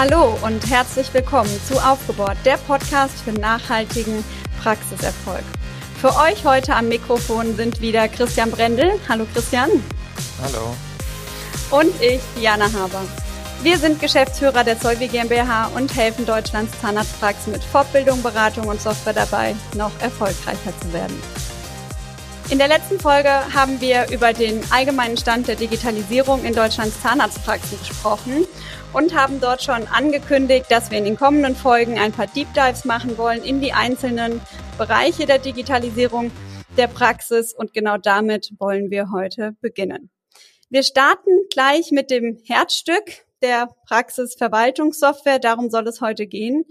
Hallo und herzlich willkommen zu Aufgebohrt, der Podcast für nachhaltigen Praxiserfolg. Für euch heute am Mikrofon sind wieder Christian Brendel. Hallo Christian. Hallo. Und ich, Diana Haber. Wir sind Geschäftsführer der Solvi GmbH und helfen Deutschlands Zahnarztpraxen mit Fortbildung, Beratung und Software dabei, noch erfolgreicher zu werden. In der letzten Folge haben wir über den allgemeinen Stand der Digitalisierung in Deutschlands Zahnarztpraxen gesprochen und haben dort schon angekündigt, dass wir in den kommenden Folgen ein paar Deep Dives machen wollen in die einzelnen Bereiche der Digitalisierung der Praxis und genau damit wollen wir heute beginnen. Wir starten gleich mit dem Herzstück der Praxisverwaltungssoftware. Darum soll es heute gehen.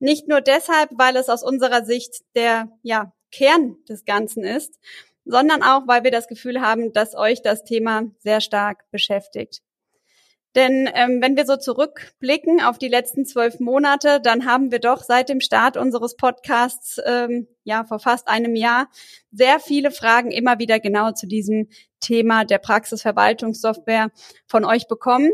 Nicht nur deshalb, weil es aus unserer Sicht der ja, Kern des Ganzen ist, sondern auch, weil wir das Gefühl haben, dass euch das Thema sehr stark beschäftigt. Denn ähm, wenn wir so zurückblicken auf die letzten zwölf Monate, dann haben wir doch seit dem Start unseres Podcasts, ähm, ja vor fast einem Jahr, sehr viele Fragen immer wieder genau zu diesem Thema der Praxisverwaltungssoftware von euch bekommen.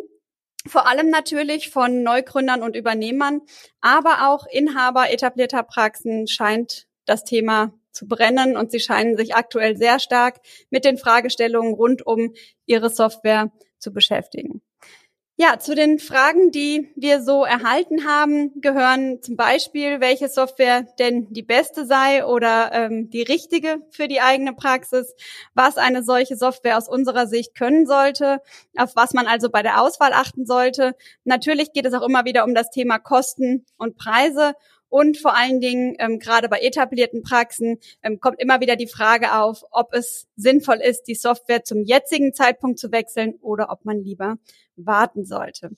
Vor allem natürlich von Neugründern und Übernehmern, aber auch Inhaber etablierter Praxen scheint das Thema zu brennen und sie scheinen sich aktuell sehr stark mit den Fragestellungen rund um ihre Software zu beschäftigen. Ja, zu den Fragen, die wir so erhalten haben, gehören zum Beispiel, welche Software denn die beste sei oder ähm, die richtige für die eigene Praxis, was eine solche Software aus unserer Sicht können sollte, auf was man also bei der Auswahl achten sollte. Natürlich geht es auch immer wieder um das Thema Kosten und Preise und vor allen Dingen, ähm, gerade bei etablierten Praxen, ähm, kommt immer wieder die Frage auf, ob es sinnvoll ist, die Software zum jetzigen Zeitpunkt zu wechseln oder ob man lieber warten sollte.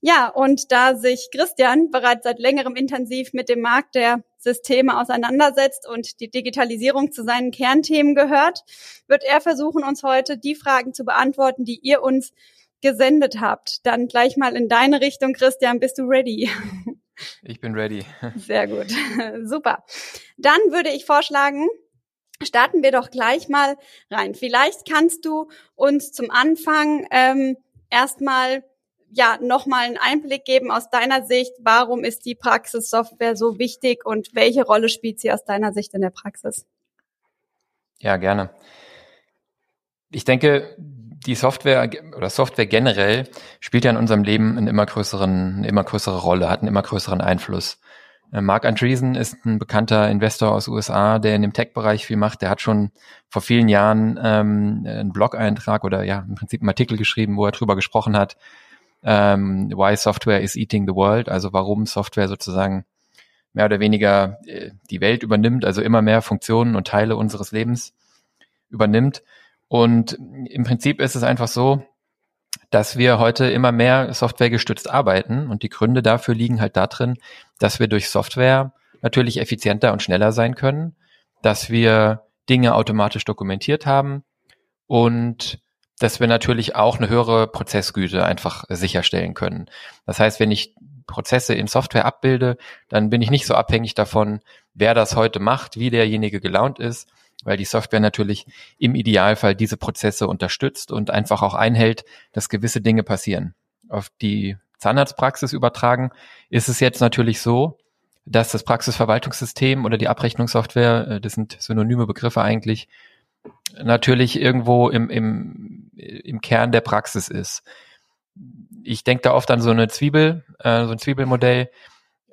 Ja, und da sich Christian bereits seit längerem intensiv mit dem Markt der Systeme auseinandersetzt und die Digitalisierung zu seinen Kernthemen gehört, wird er versuchen, uns heute die Fragen zu beantworten, die ihr uns gesendet habt. Dann gleich mal in deine Richtung, Christian, bist du ready? Ich bin ready. Sehr gut. Super. Dann würde ich vorschlagen, starten wir doch gleich mal rein. Vielleicht kannst du uns zum Anfang ähm, erstmal ja nochmal einen Einblick geben aus deiner Sicht. Warum ist die Praxissoftware so wichtig und welche Rolle spielt sie aus deiner Sicht in der Praxis? Ja, gerne. Ich denke, die Software oder Software generell spielt ja in unserem Leben einen immer größeren, eine immer größere Rolle, hat einen immer größeren Einfluss. Äh, Mark Andreessen ist ein bekannter Investor aus USA, der in dem Tech-Bereich viel macht. Der hat schon vor vielen Jahren ähm, einen Blog-Eintrag oder ja im Prinzip einen Artikel geschrieben, wo er drüber gesprochen hat, ähm, why Software is eating the world, also warum Software sozusagen mehr oder weniger äh, die Welt übernimmt, also immer mehr Funktionen und Teile unseres Lebens übernimmt. Und im Prinzip ist es einfach so, dass wir heute immer mehr softwaregestützt arbeiten und die Gründe dafür liegen halt darin, dass wir durch Software natürlich effizienter und schneller sein können, dass wir Dinge automatisch dokumentiert haben und dass wir natürlich auch eine höhere Prozessgüte einfach sicherstellen können. Das heißt, wenn ich Prozesse in Software abbilde, dann bin ich nicht so abhängig davon, wer das heute macht, wie derjenige gelaunt ist, weil die Software natürlich im Idealfall diese Prozesse unterstützt und einfach auch einhält, dass gewisse Dinge passieren. Auf die Zahnarztpraxis übertragen ist es jetzt natürlich so, dass das Praxisverwaltungssystem oder die Abrechnungssoftware, äh, das sind synonyme Begriffe eigentlich, natürlich irgendwo im, im, im Kern der Praxis ist. Ich denke da oft an so eine Zwiebel, äh, so ein Zwiebelmodell.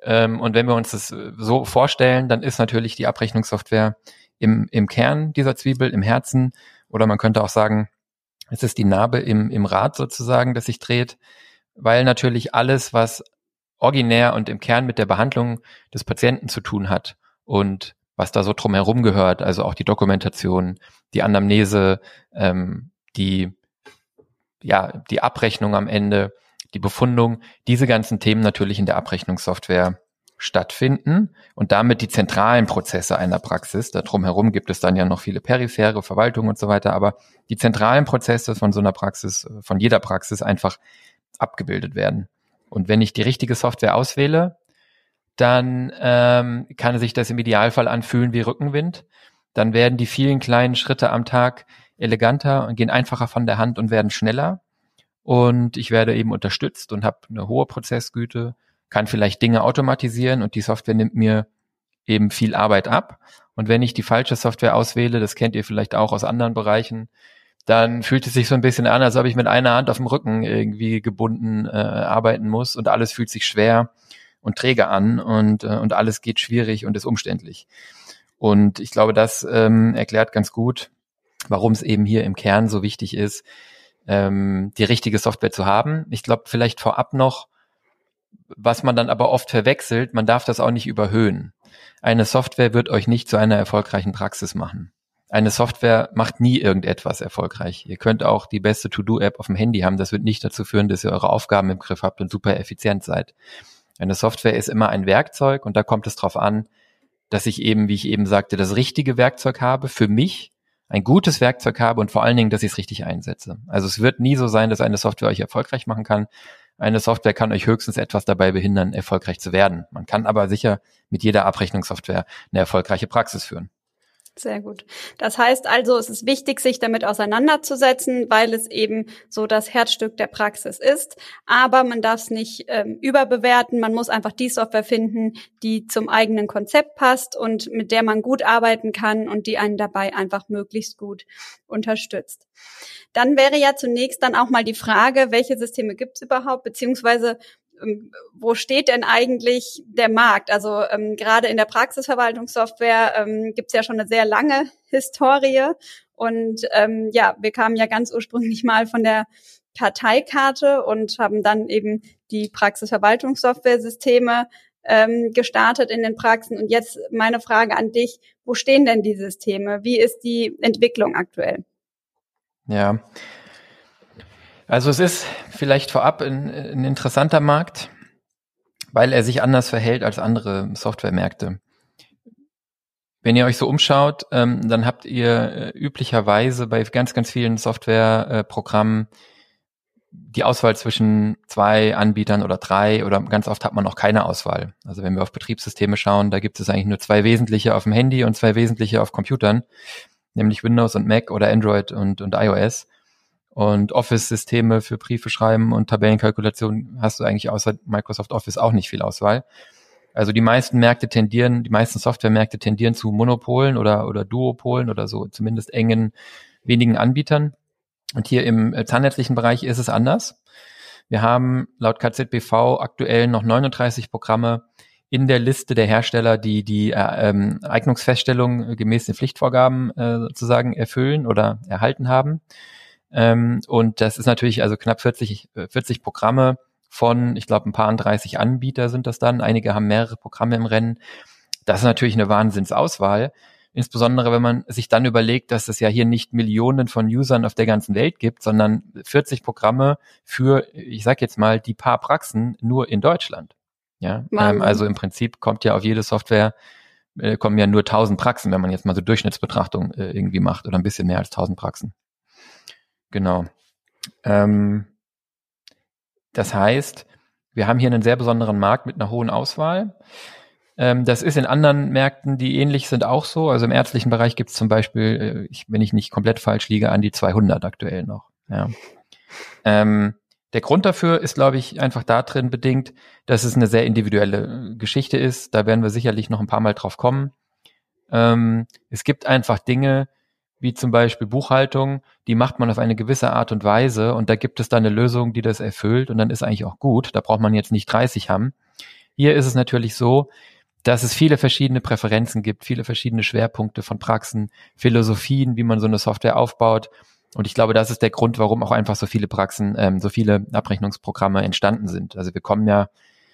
Ähm, und wenn wir uns das so vorstellen, dann ist natürlich die Abrechnungssoftware im, im Kern dieser Zwiebel, im Herzen. Oder man könnte auch sagen, es ist die Narbe im, im Rad sozusagen, das sich dreht, weil natürlich alles, was originär und im Kern mit der Behandlung des Patienten zu tun hat und was da so drumherum gehört, also auch die Dokumentation, die Anamnese, ähm, die, ja, die Abrechnung am Ende, die Befundung, diese ganzen Themen natürlich in der Abrechnungssoftware stattfinden und damit die zentralen Prozesse einer Praxis. Da drumherum gibt es dann ja noch viele periphere Verwaltungen und so weiter, aber die zentralen Prozesse von so einer Praxis, von jeder Praxis einfach abgebildet werden. Und wenn ich die richtige Software auswähle, dann ähm, kann sich das im Idealfall anfühlen wie Rückenwind. Dann werden die vielen kleinen Schritte am Tag eleganter und gehen einfacher von der Hand und werden schneller. Und ich werde eben unterstützt und habe eine hohe Prozessgüte, kann vielleicht Dinge automatisieren und die Software nimmt mir eben viel Arbeit ab. Und wenn ich die falsche Software auswähle, das kennt ihr vielleicht auch aus anderen Bereichen, dann fühlt es sich so ein bisschen an, als ob ich mit einer Hand auf dem Rücken irgendwie gebunden äh, arbeiten muss und alles fühlt sich schwer und träge an und, äh, und alles geht schwierig und ist umständlich. Und ich glaube, das ähm, erklärt ganz gut, warum es eben hier im Kern so wichtig ist, ähm, die richtige Software zu haben. Ich glaube, vielleicht vorab noch, was man dann aber oft verwechselt, man darf das auch nicht überhöhen. Eine Software wird euch nicht zu einer erfolgreichen Praxis machen. Eine Software macht nie irgendetwas erfolgreich. Ihr könnt auch die beste To-Do-App auf dem Handy haben. Das wird nicht dazu führen, dass ihr eure Aufgaben im Griff habt und super effizient seid. Eine Software ist immer ein Werkzeug und da kommt es darauf an, dass ich eben, wie ich eben sagte, das richtige Werkzeug habe für mich, ein gutes Werkzeug habe und vor allen Dingen, dass ich es richtig einsetze. Also es wird nie so sein, dass eine Software euch erfolgreich machen kann. Eine Software kann euch höchstens etwas dabei behindern, erfolgreich zu werden. Man kann aber sicher mit jeder Abrechnungssoftware eine erfolgreiche Praxis führen. Sehr gut. Das heißt also, es ist wichtig, sich damit auseinanderzusetzen, weil es eben so das Herzstück der Praxis ist. Aber man darf es nicht ähm, überbewerten. Man muss einfach die Software finden, die zum eigenen Konzept passt und mit der man gut arbeiten kann und die einen dabei einfach möglichst gut unterstützt. Dann wäre ja zunächst dann auch mal die Frage, welche Systeme gibt es überhaupt, beziehungsweise wo steht denn eigentlich der Markt? Also ähm, gerade in der Praxisverwaltungssoftware ähm, gibt es ja schon eine sehr lange Historie. Und ähm, ja, wir kamen ja ganz ursprünglich mal von der Karteikarte und haben dann eben die Praxisverwaltungssoftware-Systeme ähm, gestartet in den Praxen. Und jetzt meine Frage an dich, wo stehen denn die Systeme? Wie ist die Entwicklung aktuell? Ja, also es ist vielleicht vorab ein, ein interessanter Markt, weil er sich anders verhält als andere Softwaremärkte. Wenn ihr euch so umschaut, ähm, dann habt ihr äh, üblicherweise bei ganz, ganz vielen Softwareprogrammen äh, die Auswahl zwischen zwei Anbietern oder drei oder ganz oft hat man auch keine Auswahl. Also wenn wir auf Betriebssysteme schauen, da gibt es eigentlich nur zwei wesentliche auf dem Handy und zwei wesentliche auf Computern, nämlich Windows und Mac oder Android und, und iOS. Und Office-Systeme für Briefe schreiben und Tabellenkalkulation hast du eigentlich außer Microsoft Office auch nicht viel Auswahl. Also die meisten Märkte tendieren, die meisten Softwaremärkte tendieren zu Monopolen oder, oder Duopolen oder so zumindest engen, wenigen Anbietern. Und hier im äh, zahnärztlichen Bereich ist es anders. Wir haben laut KZBV aktuell noch 39 Programme in der Liste der Hersteller, die die äh, ähm, Eignungsfeststellung gemäß den Pflichtvorgaben äh, sozusagen erfüllen oder erhalten haben. Ähm, und das ist natürlich also knapp 40, 40 äh, Programme von, ich glaube, ein paar 30 Anbieter sind das dann. Einige haben mehrere Programme im Rennen. Das ist natürlich eine Wahnsinnsauswahl. Insbesondere wenn man sich dann überlegt, dass es ja hier nicht Millionen von Usern auf der ganzen Welt gibt, sondern 40 Programme für, ich sag jetzt mal, die paar Praxen nur in Deutschland. Ja, ähm, also im Prinzip kommt ja auf jede Software äh, kommen ja nur 1000 Praxen, wenn man jetzt mal so Durchschnittsbetrachtung äh, irgendwie macht oder ein bisschen mehr als 1000 Praxen. Genau. Ähm, das heißt, wir haben hier einen sehr besonderen Markt mit einer hohen Auswahl. Ähm, das ist in anderen Märkten, die ähnlich sind, auch so. Also im ärztlichen Bereich gibt es zum Beispiel, äh, ich, wenn ich nicht komplett falsch liege, an die 200 aktuell noch. Ja. Ähm, der Grund dafür ist, glaube ich, einfach da drin bedingt, dass es eine sehr individuelle äh, Geschichte ist. Da werden wir sicherlich noch ein paar Mal drauf kommen. Ähm, es gibt einfach Dinge, wie zum Beispiel Buchhaltung, die macht man auf eine gewisse Art und Weise und da gibt es dann eine Lösung, die das erfüllt und dann ist eigentlich auch gut. Da braucht man jetzt nicht 30 haben. Hier ist es natürlich so, dass es viele verschiedene Präferenzen gibt, viele verschiedene Schwerpunkte von Praxen, Philosophien, wie man so eine Software aufbaut. Und ich glaube, das ist der Grund, warum auch einfach so viele Praxen, ähm, so viele Abrechnungsprogramme entstanden sind. Also wir kommen ja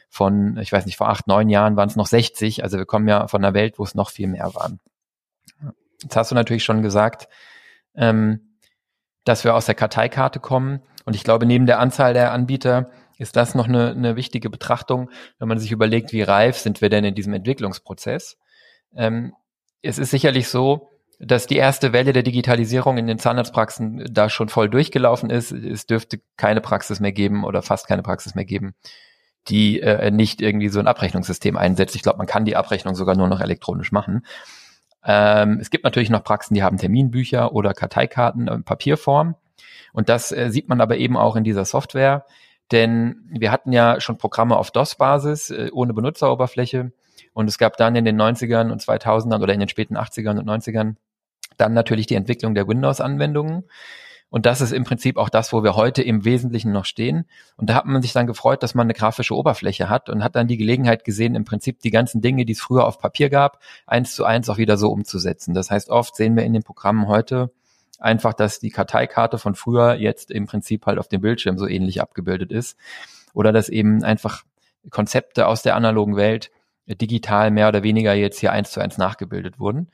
von, ich weiß nicht, vor acht, neun Jahren waren es noch 60. Also wir kommen ja von einer Welt, wo es noch viel mehr waren. Jetzt hast du natürlich schon gesagt, ähm, dass wir aus der Karteikarte kommen. Und ich glaube, neben der Anzahl der Anbieter ist das noch eine, eine wichtige Betrachtung, wenn man sich überlegt, wie reif sind wir denn in diesem Entwicklungsprozess. Ähm, es ist sicherlich so, dass die erste Welle der Digitalisierung in den Zahnarztpraxen da schon voll durchgelaufen ist. Es dürfte keine Praxis mehr geben oder fast keine Praxis mehr geben, die äh, nicht irgendwie so ein Abrechnungssystem einsetzt. Ich glaube, man kann die Abrechnung sogar nur noch elektronisch machen. Ähm, es gibt natürlich noch Praxen, die haben Terminbücher oder Karteikarten in Papierform. Und das äh, sieht man aber eben auch in dieser Software. Denn wir hatten ja schon Programme auf DOS-Basis äh, ohne Benutzeroberfläche und es gab dann in den 90ern und 2000ern oder in den späten 80ern und 90ern dann natürlich die Entwicklung der Windows-Anwendungen. Und das ist im Prinzip auch das, wo wir heute im Wesentlichen noch stehen. Und da hat man sich dann gefreut, dass man eine grafische Oberfläche hat und hat dann die Gelegenheit gesehen, im Prinzip die ganzen Dinge, die es früher auf Papier gab, eins zu eins auch wieder so umzusetzen. Das heißt, oft sehen wir in den Programmen heute einfach, dass die Karteikarte von früher jetzt im Prinzip halt auf dem Bildschirm so ähnlich abgebildet ist. Oder dass eben einfach Konzepte aus der analogen Welt digital mehr oder weniger jetzt hier eins zu eins nachgebildet wurden.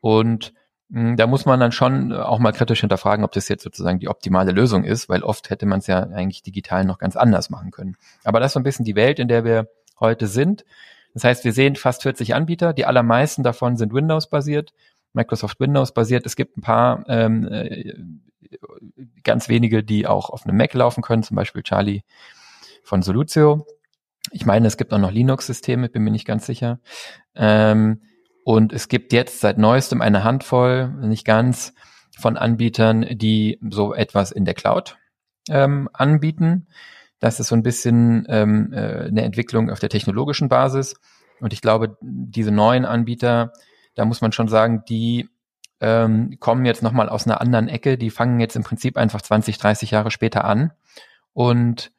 Und da muss man dann schon auch mal kritisch hinterfragen, ob das jetzt sozusagen die optimale Lösung ist, weil oft hätte man es ja eigentlich digital noch ganz anders machen können. Aber das ist so ein bisschen die Welt, in der wir heute sind. Das heißt, wir sehen fast 40 Anbieter, die allermeisten davon sind Windows-basiert, Microsoft Windows-basiert. Es gibt ein paar ähm, äh, ganz wenige, die auch auf einem Mac laufen können, zum Beispiel Charlie von Solutio. Ich meine, es gibt auch noch Linux-Systeme, bin mir nicht ganz sicher. Ähm, und es gibt jetzt seit neuestem eine Handvoll, nicht ganz, von Anbietern, die so etwas in der Cloud ähm, anbieten. Das ist so ein bisschen ähm, äh, eine Entwicklung auf der technologischen Basis. Und ich glaube, diese neuen Anbieter, da muss man schon sagen, die ähm, kommen jetzt nochmal aus einer anderen Ecke. Die fangen jetzt im Prinzip einfach 20, 30 Jahre später an und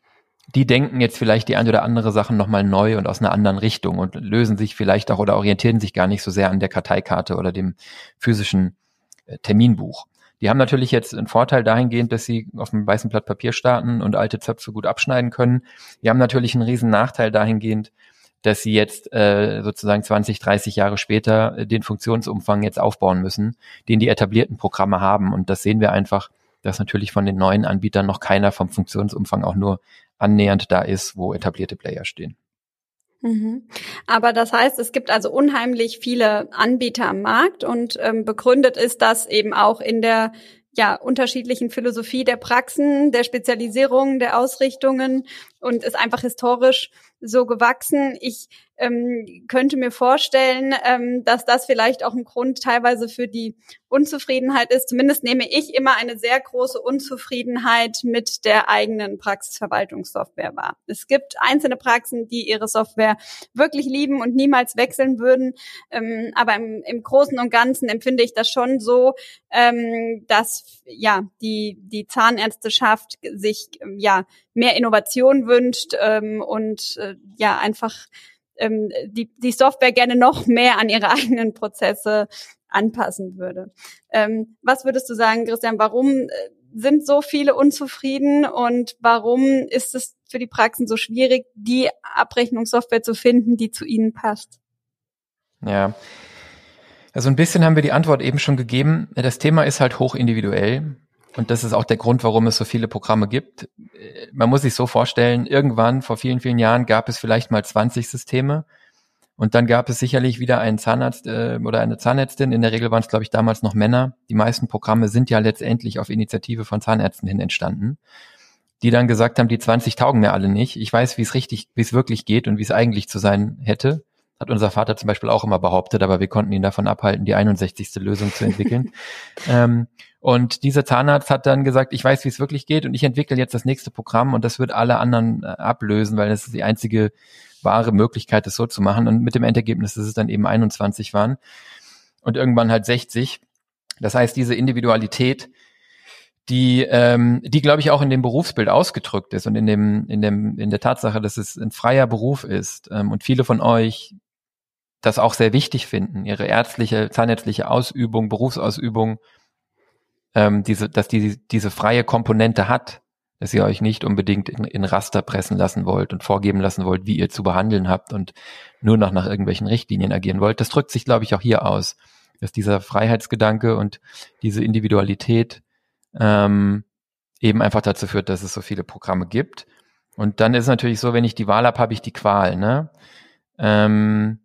die denken jetzt vielleicht die ein oder andere Sachen nochmal neu und aus einer anderen Richtung und lösen sich vielleicht auch oder orientieren sich gar nicht so sehr an der Karteikarte oder dem physischen äh, Terminbuch. Die haben natürlich jetzt einen Vorteil dahingehend, dass sie auf einem weißen Blatt Papier starten und alte Zöpfe gut abschneiden können. Die haben natürlich einen riesen Nachteil dahingehend, dass sie jetzt äh, sozusagen 20, 30 Jahre später äh, den Funktionsumfang jetzt aufbauen müssen, den die etablierten Programme haben. Und das sehen wir einfach, dass natürlich von den neuen Anbietern noch keiner vom Funktionsumfang auch nur annähernd da ist, wo etablierte Player stehen. Mhm. Aber das heißt, es gibt also unheimlich viele Anbieter am Markt und ähm, begründet ist das eben auch in der ja, unterschiedlichen Philosophie der Praxen, der Spezialisierung, der Ausrichtungen und ist einfach historisch so gewachsen. Ich ähm, könnte mir vorstellen, ähm, dass das vielleicht auch ein Grund teilweise für die Unzufriedenheit ist. Zumindest nehme ich immer eine sehr große Unzufriedenheit mit der eigenen Praxisverwaltungssoftware wahr. Es gibt einzelne Praxen, die ihre Software wirklich lieben und niemals wechseln würden. Ähm, aber im, im Großen und Ganzen empfinde ich das schon so, ähm, dass ja die die Zahnärzteschaft sich ja mehr Innovation wünscht ähm, und äh, ja einfach ähm, die, die Software gerne noch mehr an ihre eigenen Prozesse anpassen würde. Ähm, was würdest du sagen, Christian, warum äh, sind so viele unzufrieden und warum ist es für die Praxen so schwierig, die Abrechnungssoftware zu finden, die zu ihnen passt? Ja. Also ein bisschen haben wir die Antwort eben schon gegeben. Das Thema ist halt hoch individuell. Und das ist auch der Grund, warum es so viele Programme gibt. Man muss sich so vorstellen, irgendwann vor vielen, vielen Jahren gab es vielleicht mal 20 Systeme. Und dann gab es sicherlich wieder einen Zahnarzt äh, oder eine Zahnärztin. In der Regel waren es, glaube ich, damals noch Männer. Die meisten Programme sind ja letztendlich auf Initiative von Zahnärzten hin entstanden, die dann gesagt haben, die 20 taugen mir alle nicht. Ich weiß, wie es richtig, wie es wirklich geht und wie es eigentlich zu sein hätte. Hat unser Vater zum Beispiel auch immer behauptet, aber wir konnten ihn davon abhalten, die 61. Lösung zu entwickeln. ähm, und dieser Zahnarzt hat dann gesagt, ich weiß, wie es wirklich geht und ich entwickle jetzt das nächste Programm und das wird alle anderen äh, ablösen, weil das ist die einzige wahre Möglichkeit, das so zu machen. Und mit dem Endergebnis, dass es dann eben 21 waren und irgendwann halt 60. Das heißt, diese Individualität, die, ähm, die glaube ich auch in dem Berufsbild ausgedrückt ist und in dem, in dem, in der Tatsache, dass es ein freier Beruf ist ähm, und viele von euch das auch sehr wichtig finden, ihre ärztliche, zahnärztliche Ausübung, Berufsausübung ähm, diese, dass die diese freie Komponente hat, dass ihr euch nicht unbedingt in, in Raster pressen lassen wollt und vorgeben lassen wollt, wie ihr zu behandeln habt und nur noch nach irgendwelchen Richtlinien agieren wollt. Das drückt sich, glaube ich, auch hier aus, dass dieser Freiheitsgedanke und diese Individualität ähm, eben einfach dazu führt, dass es so viele Programme gibt. Und dann ist es natürlich so, wenn ich die Wahl habe, habe ich die Qual. Ne? Ähm,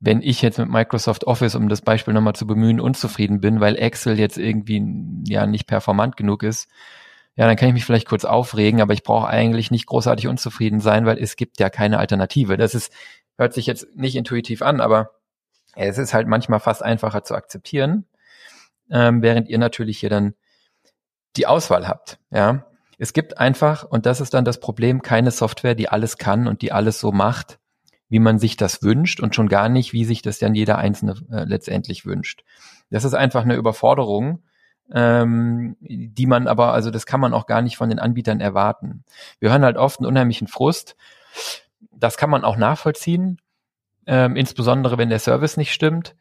wenn ich jetzt mit Microsoft Office, um das Beispiel nochmal zu bemühen, unzufrieden bin, weil Excel jetzt irgendwie ja nicht performant genug ist, ja, dann kann ich mich vielleicht kurz aufregen, aber ich brauche eigentlich nicht großartig unzufrieden sein, weil es gibt ja keine Alternative. Das ist, hört sich jetzt nicht intuitiv an, aber es ist halt manchmal fast einfacher zu akzeptieren, ähm, während ihr natürlich hier dann die Auswahl habt, ja. Es gibt einfach, und das ist dann das Problem, keine Software, die alles kann und die alles so macht, wie man sich das wünscht und schon gar nicht, wie sich das dann jeder Einzelne äh, letztendlich wünscht. Das ist einfach eine Überforderung, ähm, die man aber, also das kann man auch gar nicht von den Anbietern erwarten. Wir hören halt oft einen unheimlichen Frust. Das kann man auch nachvollziehen, ähm, insbesondere wenn der Service nicht stimmt.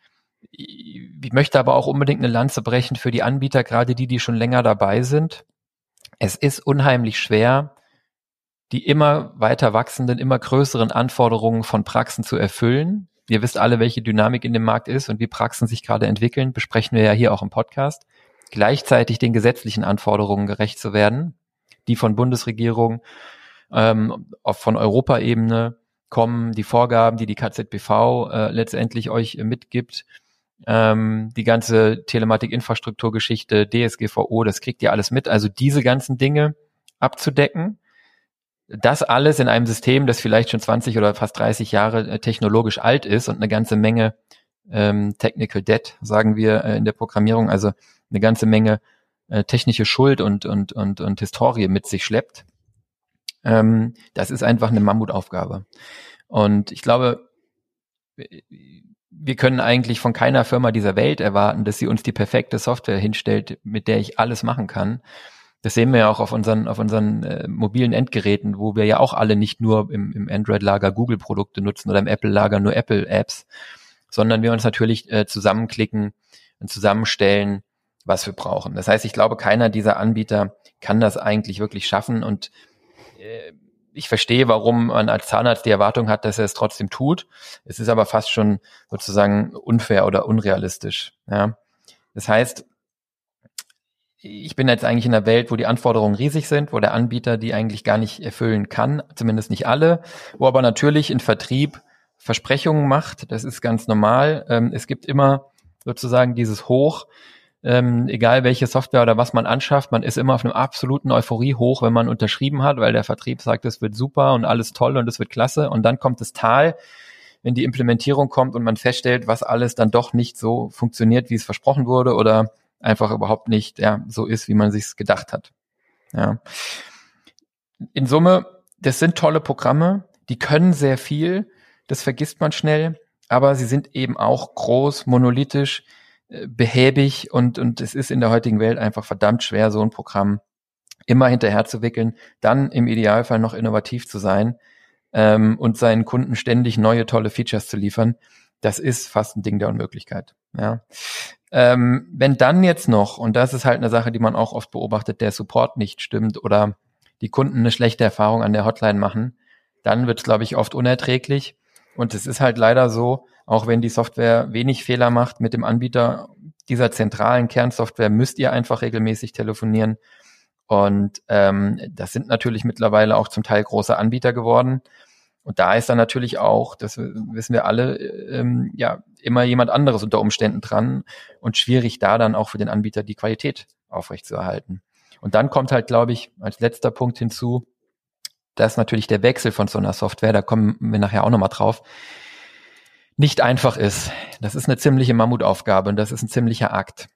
Ich möchte aber auch unbedingt eine Lanze brechen für die Anbieter, gerade die, die schon länger dabei sind. Es ist unheimlich schwer, die immer weiter wachsenden, immer größeren Anforderungen von Praxen zu erfüllen. Ihr wisst alle, welche Dynamik in dem Markt ist und wie Praxen sich gerade entwickeln, besprechen wir ja hier auch im Podcast. Gleichzeitig den gesetzlichen Anforderungen gerecht zu werden, die von Bundesregierung, ähm, von Europaebene kommen, die Vorgaben, die die KZBV äh, letztendlich euch äh, mitgibt, ähm, die ganze Telematik-Infrastrukturgeschichte, DSGVO, das kriegt ihr alles mit. Also diese ganzen Dinge abzudecken das alles in einem System, das vielleicht schon 20 oder fast 30 Jahre äh, technologisch alt ist und eine ganze Menge ähm, Technical Debt, sagen wir äh, in der Programmierung, also eine ganze Menge äh, technische Schuld und, und, und, und Historie mit sich schleppt. Ähm, das ist einfach eine Mammutaufgabe. Und ich glaube, wir können eigentlich von keiner Firma dieser Welt erwarten, dass sie uns die perfekte Software hinstellt, mit der ich alles machen kann. Das sehen wir ja auch auf unseren, auf unseren äh, mobilen Endgeräten, wo wir ja auch alle nicht nur im, im Android-Lager Google-Produkte nutzen oder im Apple-Lager nur Apple-Apps, sondern wir uns natürlich äh, zusammenklicken und zusammenstellen, was wir brauchen. Das heißt, ich glaube, keiner dieser Anbieter kann das eigentlich wirklich schaffen und äh, ich verstehe, warum man als Zahnarzt die Erwartung hat, dass er es trotzdem tut. Es ist aber fast schon sozusagen unfair oder unrealistisch. Ja. Das heißt, ich bin jetzt eigentlich in einer Welt, wo die Anforderungen riesig sind, wo der Anbieter die eigentlich gar nicht erfüllen kann, zumindest nicht alle, wo aber natürlich in Vertrieb Versprechungen macht, das ist ganz normal. Ähm, es gibt immer sozusagen dieses Hoch, ähm, egal welche Software oder was man anschafft, man ist immer auf einem absoluten Euphorie hoch, wenn man unterschrieben hat, weil der Vertrieb sagt, es wird super und alles toll und es wird klasse. Und dann kommt das Tal, wenn die Implementierung kommt und man feststellt, was alles dann doch nicht so funktioniert, wie es versprochen wurde oder einfach überhaupt nicht ja, so ist, wie man sich gedacht hat. Ja. In Summe, das sind tolle Programme, die können sehr viel, das vergisst man schnell, aber sie sind eben auch groß, monolithisch, äh, behäbig und, und es ist in der heutigen Welt einfach verdammt schwer, so ein Programm immer hinterher zu wickeln, dann im Idealfall noch innovativ zu sein ähm, und seinen Kunden ständig neue tolle Features zu liefern. Das ist fast ein Ding der Unmöglichkeit. Ja. Ähm, wenn dann jetzt noch, und das ist halt eine Sache, die man auch oft beobachtet, der Support nicht stimmt oder die Kunden eine schlechte Erfahrung an der Hotline machen, dann wird es, glaube ich, oft unerträglich. Und es ist halt leider so, auch wenn die Software wenig Fehler macht mit dem Anbieter dieser zentralen Kernsoftware, müsst ihr einfach regelmäßig telefonieren. Und ähm, das sind natürlich mittlerweile auch zum Teil große Anbieter geworden. Und da ist dann natürlich auch, das wissen wir alle, ähm, ja, immer jemand anderes unter Umständen dran und schwierig da dann auch für den Anbieter die Qualität aufrechtzuerhalten. Und dann kommt halt, glaube ich, als letzter Punkt hinzu, dass natürlich der Wechsel von so einer Software, da kommen wir nachher auch nochmal drauf, nicht einfach ist. Das ist eine ziemliche Mammutaufgabe und das ist ein ziemlicher Akt.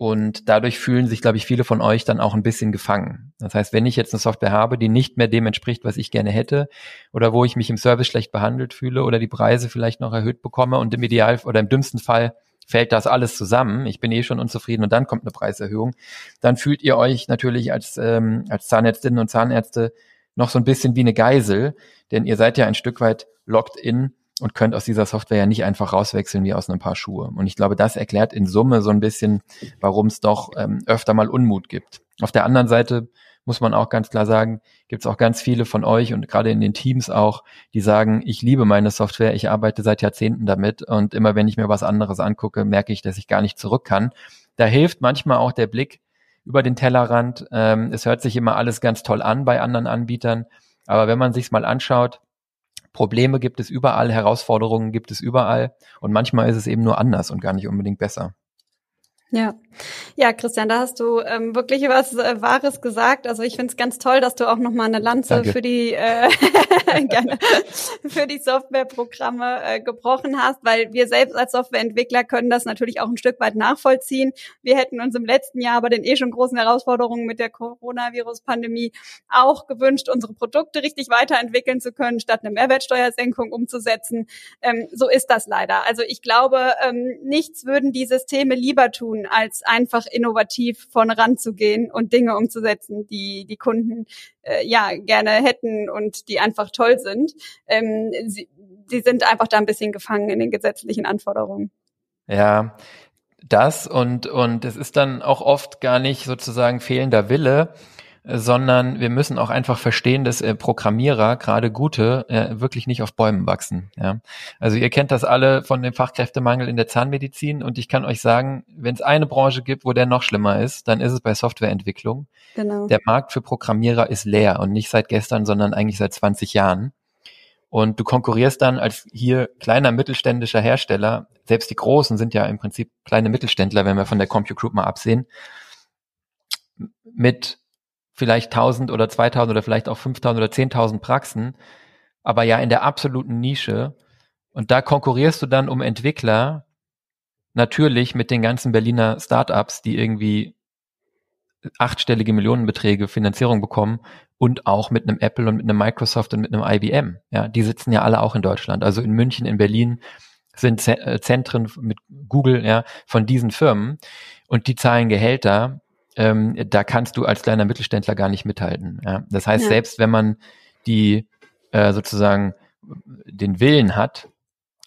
Und dadurch fühlen sich, glaube ich, viele von euch dann auch ein bisschen gefangen. Das heißt, wenn ich jetzt eine Software habe, die nicht mehr dem entspricht, was ich gerne hätte, oder wo ich mich im Service schlecht behandelt fühle oder die Preise vielleicht noch erhöht bekomme und im Ideal oder im dümmsten Fall fällt das alles zusammen, ich bin eh schon unzufrieden und dann kommt eine Preiserhöhung, dann fühlt ihr euch natürlich als, ähm, als Zahnärztinnen und Zahnärzte noch so ein bisschen wie eine Geisel, denn ihr seid ja ein Stück weit locked in und könnt aus dieser Software ja nicht einfach rauswechseln wie aus einem Paar Schuhe. Und ich glaube, das erklärt in Summe so ein bisschen, warum es doch ähm, öfter mal Unmut gibt. Auf der anderen Seite muss man auch ganz klar sagen, gibt es auch ganz viele von euch und gerade in den Teams auch, die sagen, ich liebe meine Software, ich arbeite seit Jahrzehnten damit und immer wenn ich mir was anderes angucke, merke ich, dass ich gar nicht zurück kann. Da hilft manchmal auch der Blick über den Tellerrand. Ähm, es hört sich immer alles ganz toll an bei anderen Anbietern, aber wenn man sich's mal anschaut, Probleme gibt es überall, Herausforderungen gibt es überall und manchmal ist es eben nur anders und gar nicht unbedingt besser. Ja, ja, Christian, da hast du ähm, wirklich was äh, Wahres gesagt. Also ich finde es ganz toll, dass du auch noch mal eine Lanze Danke. für die äh, gerne, für die Softwareprogramme äh, gebrochen hast, weil wir selbst als Softwareentwickler können das natürlich auch ein Stück weit nachvollziehen. Wir hätten uns im letzten Jahr bei den eh schon großen Herausforderungen mit der Coronavirus-Pandemie auch gewünscht, unsere Produkte richtig weiterentwickeln zu können, statt eine Mehrwertsteuersenkung umzusetzen. Ähm, so ist das leider. Also ich glaube, ähm, nichts würden die Systeme lieber tun tun, als einfach innovativ vorne ranzugehen und Dinge umzusetzen, die die Kunden äh, ja gerne hätten und die einfach toll sind. Ähm, sie, sie sind einfach da ein bisschen gefangen in den gesetzlichen Anforderungen. Ja, das und und es ist dann auch oft gar nicht sozusagen fehlender Wille, sondern wir müssen auch einfach verstehen, dass äh, Programmierer, gerade gute, äh, wirklich nicht auf Bäumen wachsen. Ja? Also ihr kennt das alle von dem Fachkräftemangel in der Zahnmedizin und ich kann euch sagen, wenn es eine Branche gibt, wo der noch schlimmer ist, dann ist es bei Softwareentwicklung. Genau. Der Markt für Programmierer ist leer und nicht seit gestern, sondern eigentlich seit 20 Jahren. Und du konkurrierst dann als hier kleiner mittelständischer Hersteller, selbst die Großen sind ja im Prinzip kleine Mittelständler, wenn wir von der CompuGroup mal absehen, mit vielleicht 1000 oder 2000 oder vielleicht auch 5000 oder 10.000 Praxen, aber ja in der absoluten Nische. Und da konkurrierst du dann um Entwickler natürlich mit den ganzen Berliner Startups, die irgendwie achtstellige Millionenbeträge Finanzierung bekommen und auch mit einem Apple und mit einem Microsoft und mit einem IBM. Ja, die sitzen ja alle auch in Deutschland. Also in München, in Berlin sind äh, Zentren mit Google, ja, von diesen Firmen und die zahlen Gehälter, ähm, da kannst du als kleiner Mittelständler gar nicht mithalten. Ja? Das heißt, ja. selbst wenn man die äh, sozusagen den Willen hat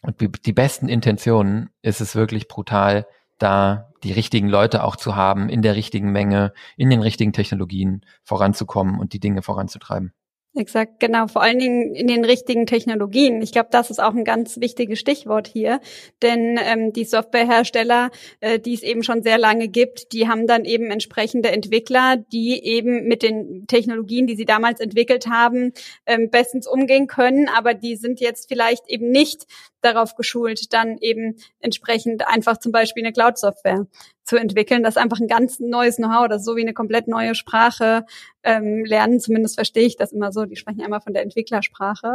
und die besten Intentionen, ist es wirklich brutal, da die richtigen Leute auch zu haben, in der richtigen Menge, in den richtigen Technologien voranzukommen und die Dinge voranzutreiben. Exakt, genau. Vor allen Dingen in den richtigen Technologien. Ich glaube, das ist auch ein ganz wichtiges Stichwort hier, denn ähm, die Softwarehersteller, äh, die es eben schon sehr lange gibt, die haben dann eben entsprechende Entwickler, die eben mit den Technologien, die sie damals entwickelt haben, ähm, bestens umgehen können, aber die sind jetzt vielleicht eben nicht darauf geschult, dann eben entsprechend einfach zum Beispiel eine Cloud-Software zu entwickeln. Das ist einfach ein ganz neues Know-how, das ist so wie eine komplett neue Sprache ähm, lernen. Zumindest verstehe ich das immer so. Die sprechen einmal von der Entwicklersprache.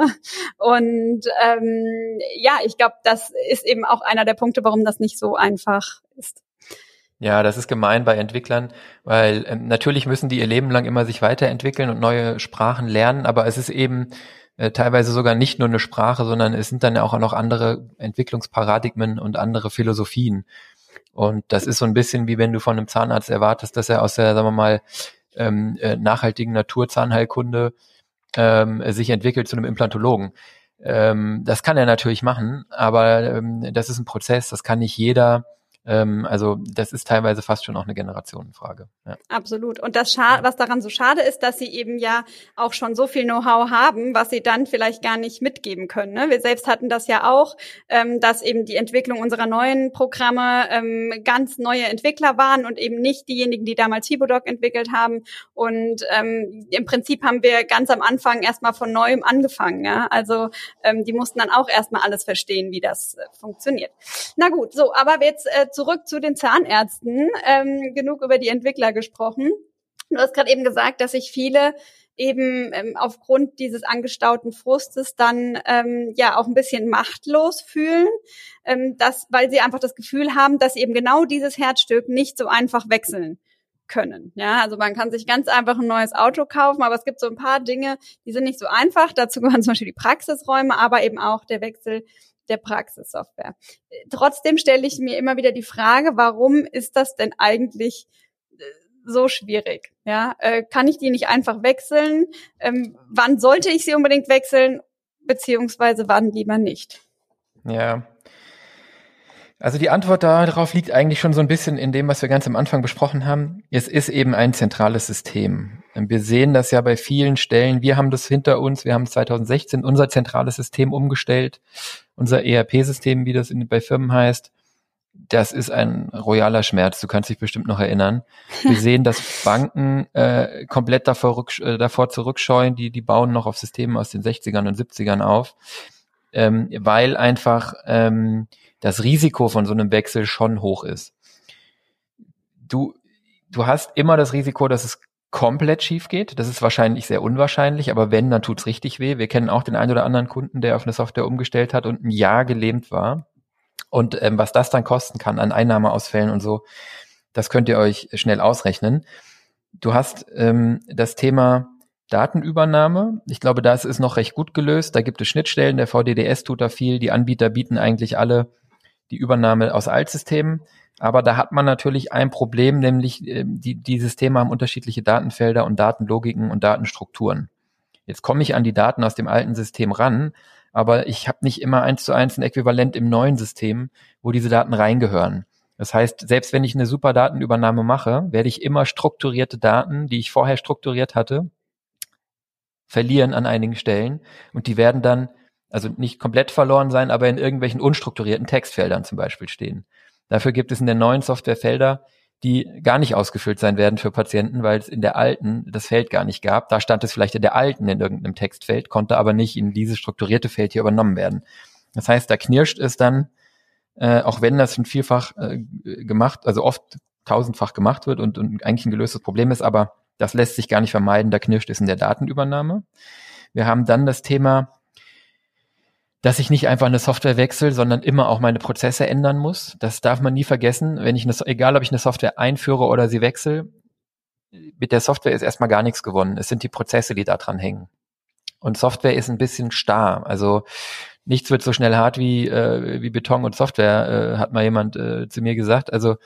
Und ähm, ja, ich glaube, das ist eben auch einer der Punkte, warum das nicht so einfach ist. Ja, das ist gemein bei Entwicklern, weil ähm, natürlich müssen die ihr Leben lang immer sich weiterentwickeln und neue Sprachen lernen, aber es ist eben teilweise sogar nicht nur eine Sprache, sondern es sind dann auch noch andere Entwicklungsparadigmen und andere Philosophien. Und das ist so ein bisschen wie wenn du von einem Zahnarzt erwartest, dass er aus der, sagen wir mal, ähm, äh, nachhaltigen Naturzahnheilkunde ähm, sich entwickelt zu einem Implantologen. Ähm, das kann er natürlich machen, aber ähm, das ist ein Prozess, das kann nicht jeder ähm, also das ist teilweise fast schon auch eine Generationenfrage. Ja. Absolut. Und das Scha was daran so schade ist, dass sie eben ja auch schon so viel Know-how haben, was sie dann vielleicht gar nicht mitgeben können. Ne? Wir selbst hatten das ja auch, ähm, dass eben die Entwicklung unserer neuen Programme ähm, ganz neue Entwickler waren und eben nicht diejenigen, die damals Hibodoc entwickelt haben. Und ähm, im Prinzip haben wir ganz am Anfang erstmal von neuem angefangen. Ja? Also ähm, die mussten dann auch erstmal alles verstehen, wie das äh, funktioniert. Na gut, so, aber jetzt äh, zurück zu den Zahnärzten. Ähm, genug über die Entwickler gesprochen. Du hast gerade eben gesagt, dass sich viele eben ähm, aufgrund dieses angestauten Frustes dann ähm, ja auch ein bisschen machtlos fühlen, ähm, dass, weil sie einfach das Gefühl haben, dass eben genau dieses Herzstück nicht so einfach wechseln können. Ja, also man kann sich ganz einfach ein neues Auto kaufen, aber es gibt so ein paar Dinge, die sind nicht so einfach. Dazu gehören zum Beispiel die Praxisräume, aber eben auch der Wechsel der Praxissoftware. Trotzdem stelle ich mir immer wieder die Frage, warum ist das denn eigentlich äh, so schwierig? Ja, äh, kann ich die nicht einfach wechseln? Ähm, wann sollte ich sie unbedingt wechseln? Beziehungsweise wann lieber nicht? Ja. Also die Antwort darauf liegt eigentlich schon so ein bisschen in dem, was wir ganz am Anfang besprochen haben. Es ist eben ein zentrales System. Wir sehen das ja bei vielen Stellen. Wir haben das hinter uns. Wir haben 2016 unser zentrales System umgestellt unser ERP-System, wie das in, bei Firmen heißt, das ist ein royaler Schmerz. Du kannst dich bestimmt noch erinnern. Wir sehen, dass Banken äh, komplett davor, rück, äh, davor zurückscheuen. Die, die bauen noch auf Systemen aus den 60ern und 70ern auf, ähm, weil einfach ähm, das Risiko von so einem Wechsel schon hoch ist. du, du hast immer das Risiko, dass es komplett schief geht. Das ist wahrscheinlich sehr unwahrscheinlich, aber wenn, dann tut's richtig weh. Wir kennen auch den einen oder anderen Kunden, der auf eine Software umgestellt hat und ein Jahr gelähmt war. Und ähm, was das dann kosten kann an Einnahmeausfällen und so, das könnt ihr euch schnell ausrechnen. Du hast ähm, das Thema Datenübernahme. Ich glaube, das ist noch recht gut gelöst. Da gibt es Schnittstellen. Der VDDS tut da viel. Die Anbieter bieten eigentlich alle die Übernahme aus Altsystemen. Aber da hat man natürlich ein Problem, nämlich äh, die, die Systeme haben unterschiedliche Datenfelder und Datenlogiken und Datenstrukturen. Jetzt komme ich an die Daten aus dem alten System ran, aber ich habe nicht immer eins zu eins ein Äquivalent im neuen System, wo diese Daten reingehören. Das heißt, selbst wenn ich eine super Datenübernahme mache, werde ich immer strukturierte Daten, die ich vorher strukturiert hatte, verlieren an einigen Stellen und die werden dann also nicht komplett verloren sein, aber in irgendwelchen unstrukturierten Textfeldern zum Beispiel stehen. Dafür gibt es in der neuen Software Felder, die gar nicht ausgefüllt sein werden für Patienten, weil es in der alten das Feld gar nicht gab. Da stand es vielleicht in der alten in irgendeinem Textfeld, konnte aber nicht in dieses strukturierte Feld hier übernommen werden. Das heißt, da knirscht es dann, äh, auch wenn das schon vielfach äh, gemacht, also oft tausendfach gemacht wird und, und eigentlich ein gelöstes Problem ist, aber das lässt sich gar nicht vermeiden, da knirscht es in der Datenübernahme. Wir haben dann das Thema, dass ich nicht einfach eine Software wechsle, sondern immer auch meine Prozesse ändern muss. Das darf man nie vergessen. Wenn ich eine, egal ob ich eine Software einführe oder sie wechsle, mit der Software ist erstmal gar nichts gewonnen. Es sind die Prozesse, die da dran hängen. Und Software ist ein bisschen starr. Also nichts wird so schnell hart wie, äh, wie Beton und Software, äh, hat mal jemand äh, zu mir gesagt. Also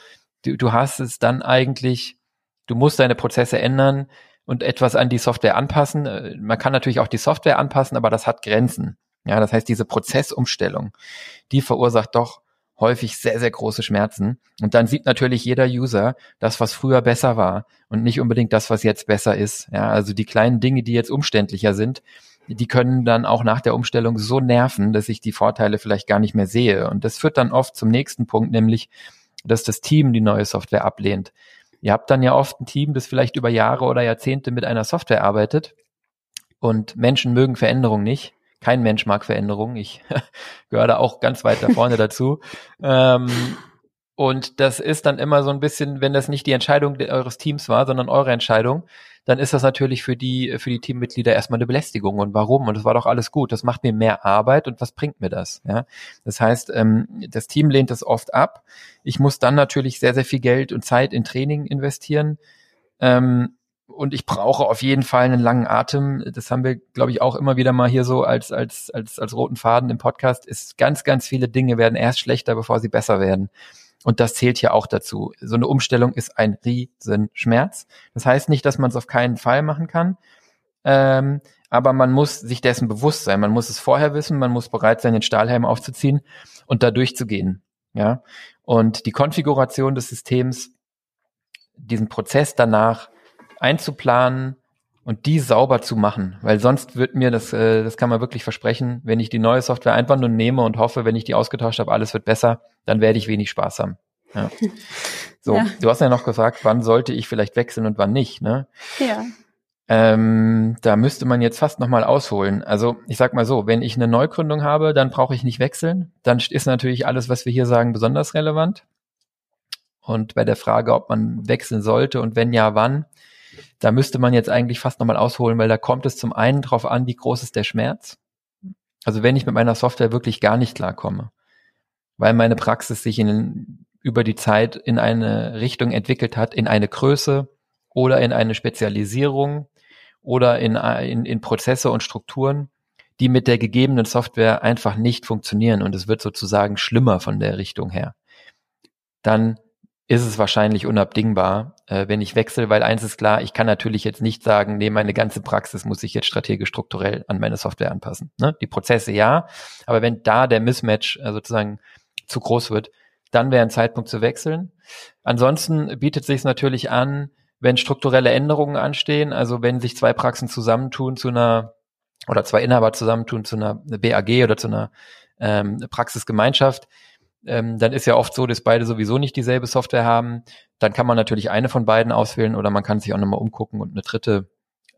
du, du hast es dann eigentlich, du musst deine Prozesse ändern und etwas an die Software anpassen. Äh, man kann natürlich auch die Software anpassen, aber das hat Grenzen. Ja, das heißt, diese Prozessumstellung, die verursacht doch häufig sehr, sehr große Schmerzen. Und dann sieht natürlich jeder User das, was früher besser war und nicht unbedingt das, was jetzt besser ist. Ja, also die kleinen Dinge, die jetzt umständlicher sind, die können dann auch nach der Umstellung so nerven, dass ich die Vorteile vielleicht gar nicht mehr sehe. Und das führt dann oft zum nächsten Punkt, nämlich, dass das Team die neue Software ablehnt. Ihr habt dann ja oft ein Team, das vielleicht über Jahre oder Jahrzehnte mit einer Software arbeitet und Menschen mögen Veränderung nicht kein Mensch mag Veränderungen. Ich gehöre da auch ganz weit da vorne dazu. Ähm, und das ist dann immer so ein bisschen, wenn das nicht die Entscheidung eures Teams war, sondern eure Entscheidung, dann ist das natürlich für die, für die Teammitglieder erstmal eine Belästigung. Und warum? Und das war doch alles gut. Das macht mir mehr Arbeit und was bringt mir das? Ja? Das heißt, ähm, das Team lehnt das oft ab. Ich muss dann natürlich sehr, sehr viel Geld und Zeit in Training investieren. Ähm, und ich brauche auf jeden Fall einen langen Atem. Das haben wir, glaube ich, auch immer wieder mal hier so als, als, als, als roten Faden im Podcast. Ist ganz, ganz viele Dinge werden erst schlechter, bevor sie besser werden. Und das zählt hier auch dazu. So eine Umstellung ist ein Riesenschmerz. Das heißt nicht, dass man es auf keinen Fall machen kann. Ähm, aber man muss sich dessen bewusst sein. Man muss es vorher wissen. Man muss bereit sein, den Stahlhelm aufzuziehen und da durchzugehen. Ja. Und die Konfiguration des Systems, diesen Prozess danach einzuplanen und die sauber zu machen, weil sonst wird mir das, äh, das kann man wirklich versprechen, wenn ich die neue Software einfach nur nehme und hoffe, wenn ich die ausgetauscht habe, alles wird besser, dann werde ich wenig Spaß haben. Ja. So, ja. du hast ja noch gefragt, wann sollte ich vielleicht wechseln und wann nicht, ne? Ja. Ähm, da müsste man jetzt fast nochmal ausholen. Also ich sag mal so, wenn ich eine Neugründung habe, dann brauche ich nicht wechseln. Dann ist natürlich alles, was wir hier sagen, besonders relevant. Und bei der Frage, ob man wechseln sollte und wenn ja, wann, da müsste man jetzt eigentlich fast nochmal ausholen, weil da kommt es zum einen drauf an, wie groß ist der Schmerz. Also wenn ich mit meiner Software wirklich gar nicht klarkomme, weil meine Praxis sich in, über die Zeit in eine Richtung entwickelt hat, in eine Größe oder in eine Spezialisierung oder in, in, in Prozesse und Strukturen, die mit der gegebenen Software einfach nicht funktionieren und es wird sozusagen schlimmer von der Richtung her, dann ist es wahrscheinlich unabdingbar, äh, wenn ich wechsle, weil eins ist klar, ich kann natürlich jetzt nicht sagen, nee, meine ganze Praxis muss ich jetzt strategisch strukturell an meine Software anpassen. Ne? Die Prozesse ja, aber wenn da der Mismatch äh, sozusagen zu groß wird, dann wäre ein Zeitpunkt zu wechseln. Ansonsten bietet sich natürlich an, wenn strukturelle Änderungen anstehen, also wenn sich zwei Praxen zusammentun zu einer oder zwei Inhaber zusammentun zu einer BAG oder zu einer ähm, Praxisgemeinschaft, ähm, dann ist ja oft so, dass beide sowieso nicht dieselbe Software haben. Dann kann man natürlich eine von beiden auswählen oder man kann sich auch nochmal umgucken und eine dritte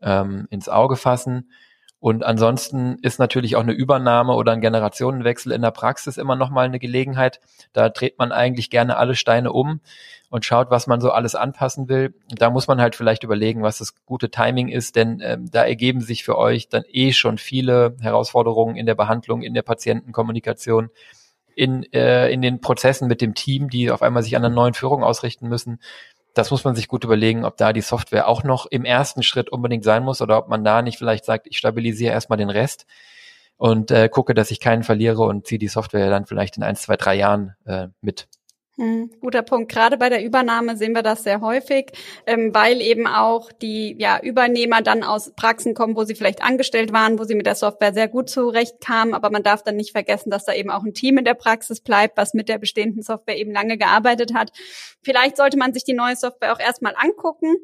ähm, ins Auge fassen. Und ansonsten ist natürlich auch eine Übernahme oder ein Generationenwechsel in der Praxis immer nochmal eine Gelegenheit. Da dreht man eigentlich gerne alle Steine um und schaut, was man so alles anpassen will. Da muss man halt vielleicht überlegen, was das gute Timing ist, denn ähm, da ergeben sich für euch dann eh schon viele Herausforderungen in der Behandlung, in der Patientenkommunikation, in, äh, in den Prozessen mit dem Team, die auf einmal sich an einer neuen Führung ausrichten müssen das muss man sich gut überlegen, ob da die Software auch noch im ersten Schritt unbedingt sein muss oder ob man da nicht vielleicht sagt, ich stabilisiere erstmal den Rest und äh, gucke, dass ich keinen verliere und ziehe die Software dann vielleicht in ein, zwei, drei Jahren äh, mit. Hm, guter Punkt. Gerade bei der Übernahme sehen wir das sehr häufig, ähm, weil eben auch die ja, Übernehmer dann aus Praxen kommen, wo sie vielleicht angestellt waren, wo sie mit der Software sehr gut zurechtkamen. Aber man darf dann nicht vergessen, dass da eben auch ein Team in der Praxis bleibt, was mit der bestehenden Software eben lange gearbeitet hat. Vielleicht sollte man sich die neue Software auch erstmal angucken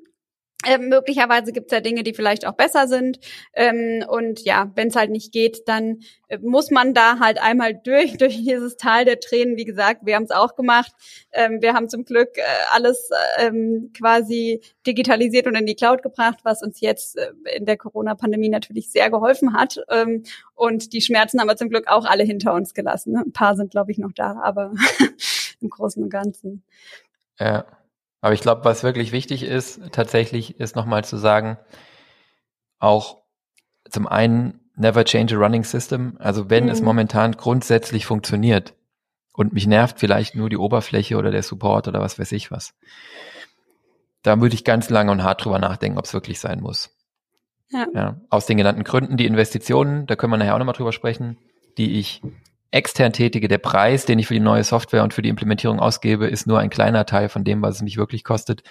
ähm, möglicherweise gibt es ja Dinge, die vielleicht auch besser sind. Ähm, und ja, wenn es halt nicht geht, dann äh, muss man da halt einmal durch, durch dieses Tal der Tränen. Wie gesagt, wir haben es auch gemacht. Ähm, wir haben zum Glück äh, alles ähm, quasi digitalisiert und in die Cloud gebracht, was uns jetzt äh, in der Corona-Pandemie natürlich sehr geholfen hat. Ähm, und die Schmerzen haben wir zum Glück auch alle hinter uns gelassen. Ne? Ein paar sind, glaube ich, noch da, aber im Großen und Ganzen. Ja. Aber ich glaube, was wirklich wichtig ist, tatsächlich ist nochmal zu sagen, auch zum einen never change a running system. Also wenn mhm. es momentan grundsätzlich funktioniert und mich nervt vielleicht nur die Oberfläche oder der Support oder was weiß ich was, da würde ich ganz lange und hart drüber nachdenken, ob es wirklich sein muss. Ja. ja. Aus den genannten Gründen, die Investitionen, da können wir nachher auch nochmal drüber sprechen, die ich extern tätige, der Preis, den ich für die neue Software und für die Implementierung ausgebe, ist nur ein kleiner Teil von dem, was es mich wirklich kostet.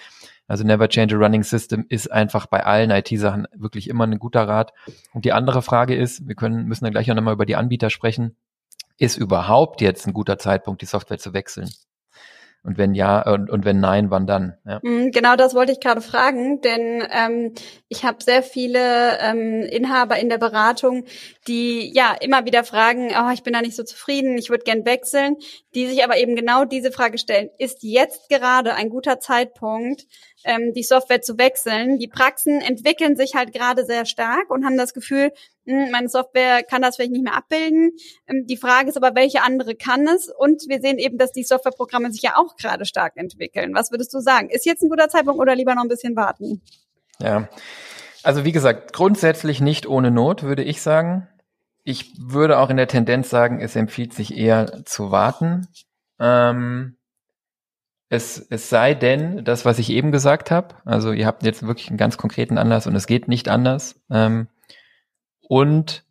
Also Never Change a Running System ist einfach bei allen IT-Sachen wirklich immer ein guter Rat. Und die andere Frage ist, wir können, müssen dann gleich auch nochmal über die Anbieter sprechen. Ist überhaupt jetzt ein guter Zeitpunkt, die Software zu wechseln? Und wenn ja, und, und wenn nein, wann dann? Ja. Mhm, genau das wollte ich gerade fragen, denn ähm, ich habe sehr viele ähm, Inhaber in der Beratung, die ja immer wieder fragen, oh, ich bin da nicht so zufrieden, ich würde gern wechseln, die sich aber eben genau diese Frage stellen, ist jetzt gerade ein guter Zeitpunkt, ähm, die Software zu wechseln? Die Praxen entwickeln sich halt gerade sehr stark und haben das Gefühl, hm, meine Software kann das vielleicht nicht mehr abbilden. Ähm, die Frage ist aber, welche andere kann es? Und wir sehen eben, dass die Softwareprogramme sich ja auch gerade stark entwickeln. Was würdest du sagen? Ist jetzt ein guter Zeitpunkt oder lieber noch ein bisschen warten? Ja, also wie gesagt, grundsätzlich nicht ohne Not, würde ich sagen. Ich würde auch in der Tendenz sagen, es empfiehlt sich eher zu warten. Ähm, es, es sei denn, das, was ich eben gesagt habe, also ihr habt jetzt wirklich einen ganz konkreten Anlass und es geht nicht anders. Ähm, und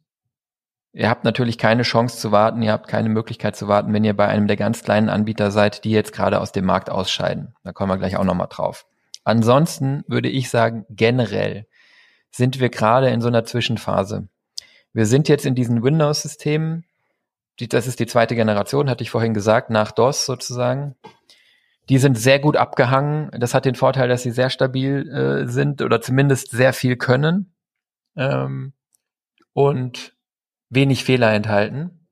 ihr habt natürlich keine Chance zu warten, ihr habt keine Möglichkeit zu warten, wenn ihr bei einem der ganz kleinen Anbieter seid, die jetzt gerade aus dem Markt ausscheiden. Da kommen wir gleich auch nochmal drauf. Ansonsten würde ich sagen, generell sind wir gerade in so einer Zwischenphase. Wir sind jetzt in diesen Windows-Systemen, das ist die zweite Generation, hatte ich vorhin gesagt, nach DOS sozusagen. Die sind sehr gut abgehangen. Das hat den Vorteil, dass sie sehr stabil äh, sind oder zumindest sehr viel können. Ähm, und wenig Fehler enthalten.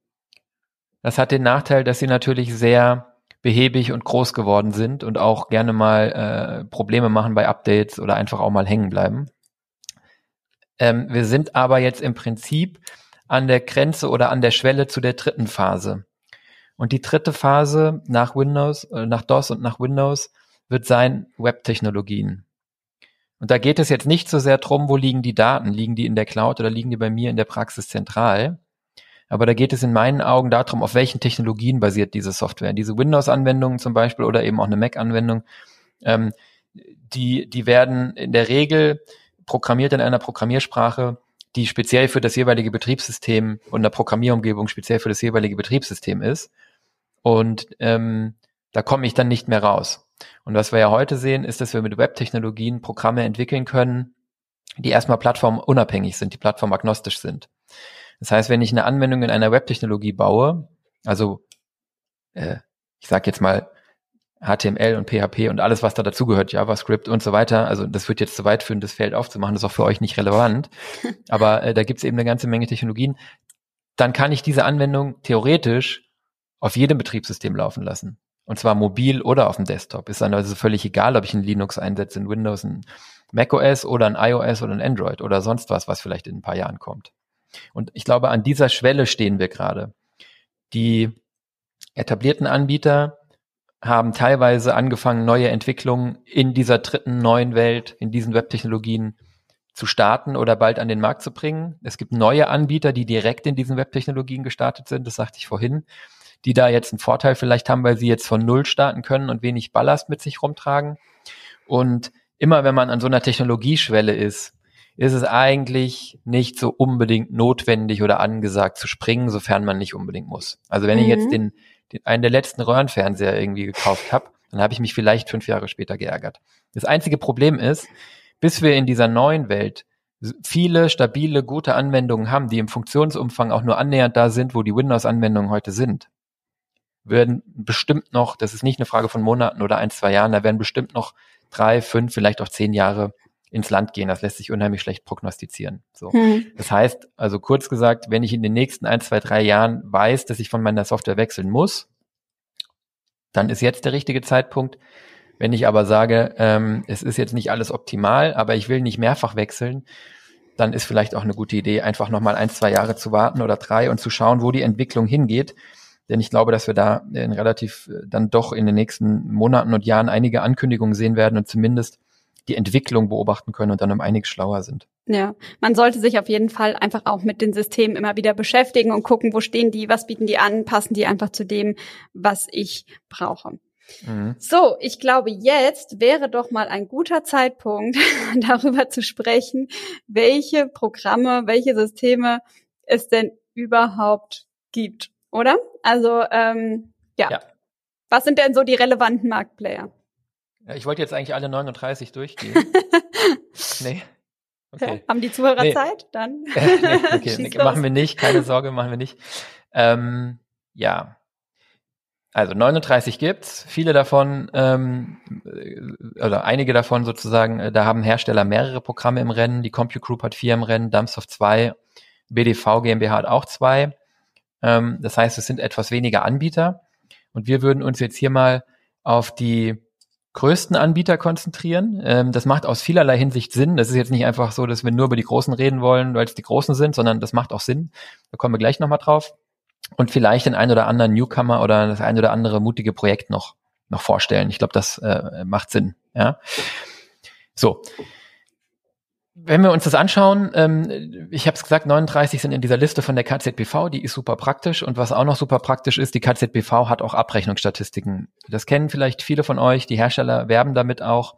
Das hat den Nachteil, dass sie natürlich sehr behäbig und groß geworden sind und auch gerne mal äh, Probleme machen bei Updates oder einfach auch mal hängen bleiben. Ähm, wir sind aber jetzt im Prinzip an der Grenze oder an der Schwelle zu der dritten Phase. Und die dritte Phase nach Windows, äh, nach DOS und nach Windows wird sein Web-Technologien. Und da geht es jetzt nicht so sehr drum, wo liegen die Daten? Liegen die in der Cloud oder liegen die bei mir in der Praxis zentral? Aber da geht es in meinen Augen darum, auf welchen Technologien basiert diese Software. Diese Windows-Anwendungen zum Beispiel oder eben auch eine Mac-Anwendung, ähm, die, die werden in der Regel programmiert in einer Programmiersprache, die speziell für das jeweilige Betriebssystem und eine Programmierumgebung speziell für das jeweilige Betriebssystem ist. Und ähm, da komme ich dann nicht mehr raus. Und was wir ja heute sehen, ist, dass wir mit Web-Technologien Programme entwickeln können, die erstmal plattformunabhängig sind, die plattformagnostisch sind. Das heißt, wenn ich eine Anwendung in einer Web-Technologie baue, also äh, ich sage jetzt mal HTML und PHP und alles, was da dazugehört, JavaScript und so weiter. Also das wird jetzt zu weit führen, das Feld aufzumachen, das ist auch für euch nicht relevant. Aber äh, da gibt es eben eine ganze Menge Technologien. Dann kann ich diese Anwendung theoretisch auf jedem Betriebssystem laufen lassen. Und zwar mobil oder auf dem Desktop. Ist dann also völlig egal, ob ich ein Linux einsetze, ein Windows, ein macOS oder ein iOS oder ein Android oder sonst was, was vielleicht in ein paar Jahren kommt. Und ich glaube, an dieser Schwelle stehen wir gerade. Die etablierten Anbieter haben teilweise angefangen, neue Entwicklungen in dieser dritten neuen Welt, in diesen Webtechnologien zu starten oder bald an den Markt zu bringen. Es gibt neue Anbieter, die direkt in diesen Webtechnologien gestartet sind, das sagte ich vorhin, die da jetzt einen Vorteil vielleicht haben, weil sie jetzt von Null starten können und wenig Ballast mit sich rumtragen. Und immer wenn man an so einer Technologieschwelle ist, ist es eigentlich nicht so unbedingt notwendig oder angesagt zu springen, sofern man nicht unbedingt muss. Also wenn mhm. ich jetzt mhm. den, den, einen der letzten Röhrenfernseher irgendwie gekauft habe, dann habe ich mich vielleicht fünf Jahre später geärgert. Das einzige Problem ist, bis wir in dieser neuen Welt viele stabile, gute Anwendungen haben, die im Funktionsumfang auch nur annähernd da sind, wo die Windows-Anwendungen heute sind, werden bestimmt noch, das ist nicht eine Frage von Monaten oder ein, zwei Jahren, da werden bestimmt noch drei, fünf, vielleicht auch zehn Jahre ins Land gehen. Das lässt sich unheimlich schlecht prognostizieren. So. Hm. Das heißt, also kurz gesagt, wenn ich in den nächsten ein, zwei, drei Jahren weiß, dass ich von meiner Software wechseln muss, dann ist jetzt der richtige Zeitpunkt. Wenn ich aber sage, ähm, es ist jetzt nicht alles optimal, aber ich will nicht mehrfach wechseln, dann ist vielleicht auch eine gute Idee, einfach nochmal ein, zwei Jahre zu warten oder drei und zu schauen, wo die Entwicklung hingeht. Denn ich glaube, dass wir da in relativ äh, dann doch in den nächsten Monaten und Jahren einige Ankündigungen sehen werden und zumindest die Entwicklung beobachten können und dann um einiges schlauer sind. Ja, man sollte sich auf jeden Fall einfach auch mit den Systemen immer wieder beschäftigen und gucken, wo stehen die, was bieten die an, passen die einfach zu dem, was ich brauche. Mhm. So, ich glaube, jetzt wäre doch mal ein guter Zeitpunkt, darüber zu sprechen, welche Programme, welche Systeme es denn überhaupt gibt, oder? Also, ähm, ja. ja. Was sind denn so die relevanten Marktplayer? Ja, ich wollte jetzt eigentlich alle 39 durchgehen. nee. Okay. Haben die Zuhörer nee. Zeit? Dann. nee, okay, nee, machen wir nicht, keine Sorge, machen wir nicht. Ähm, ja. Also 39 gibt's, viele davon ähm, äh, oder einige davon sozusagen, äh, da haben Hersteller mehrere Programme im Rennen. Die CompuGroup hat vier im Rennen, Dumpsoft zwei, BDV GmbH hat auch zwei. Ähm, das heißt, es sind etwas weniger Anbieter. Und wir würden uns jetzt hier mal auf die größten Anbieter konzentrieren. Ähm, das macht aus vielerlei Hinsicht Sinn. Das ist jetzt nicht einfach so, dass wir nur über die Großen reden wollen, weil es die Großen sind, sondern das macht auch Sinn. Da kommen wir gleich nochmal drauf. Und vielleicht den ein oder anderen Newcomer oder das ein oder andere mutige Projekt noch, noch vorstellen. Ich glaube, das äh, macht Sinn. Ja. So, wenn wir uns das anschauen, ähm, ich habe es gesagt, 39 sind in dieser Liste von der KZBV, die ist super praktisch. Und was auch noch super praktisch ist, die KZBV hat auch Abrechnungsstatistiken. Das kennen vielleicht viele von euch, die Hersteller werben damit auch,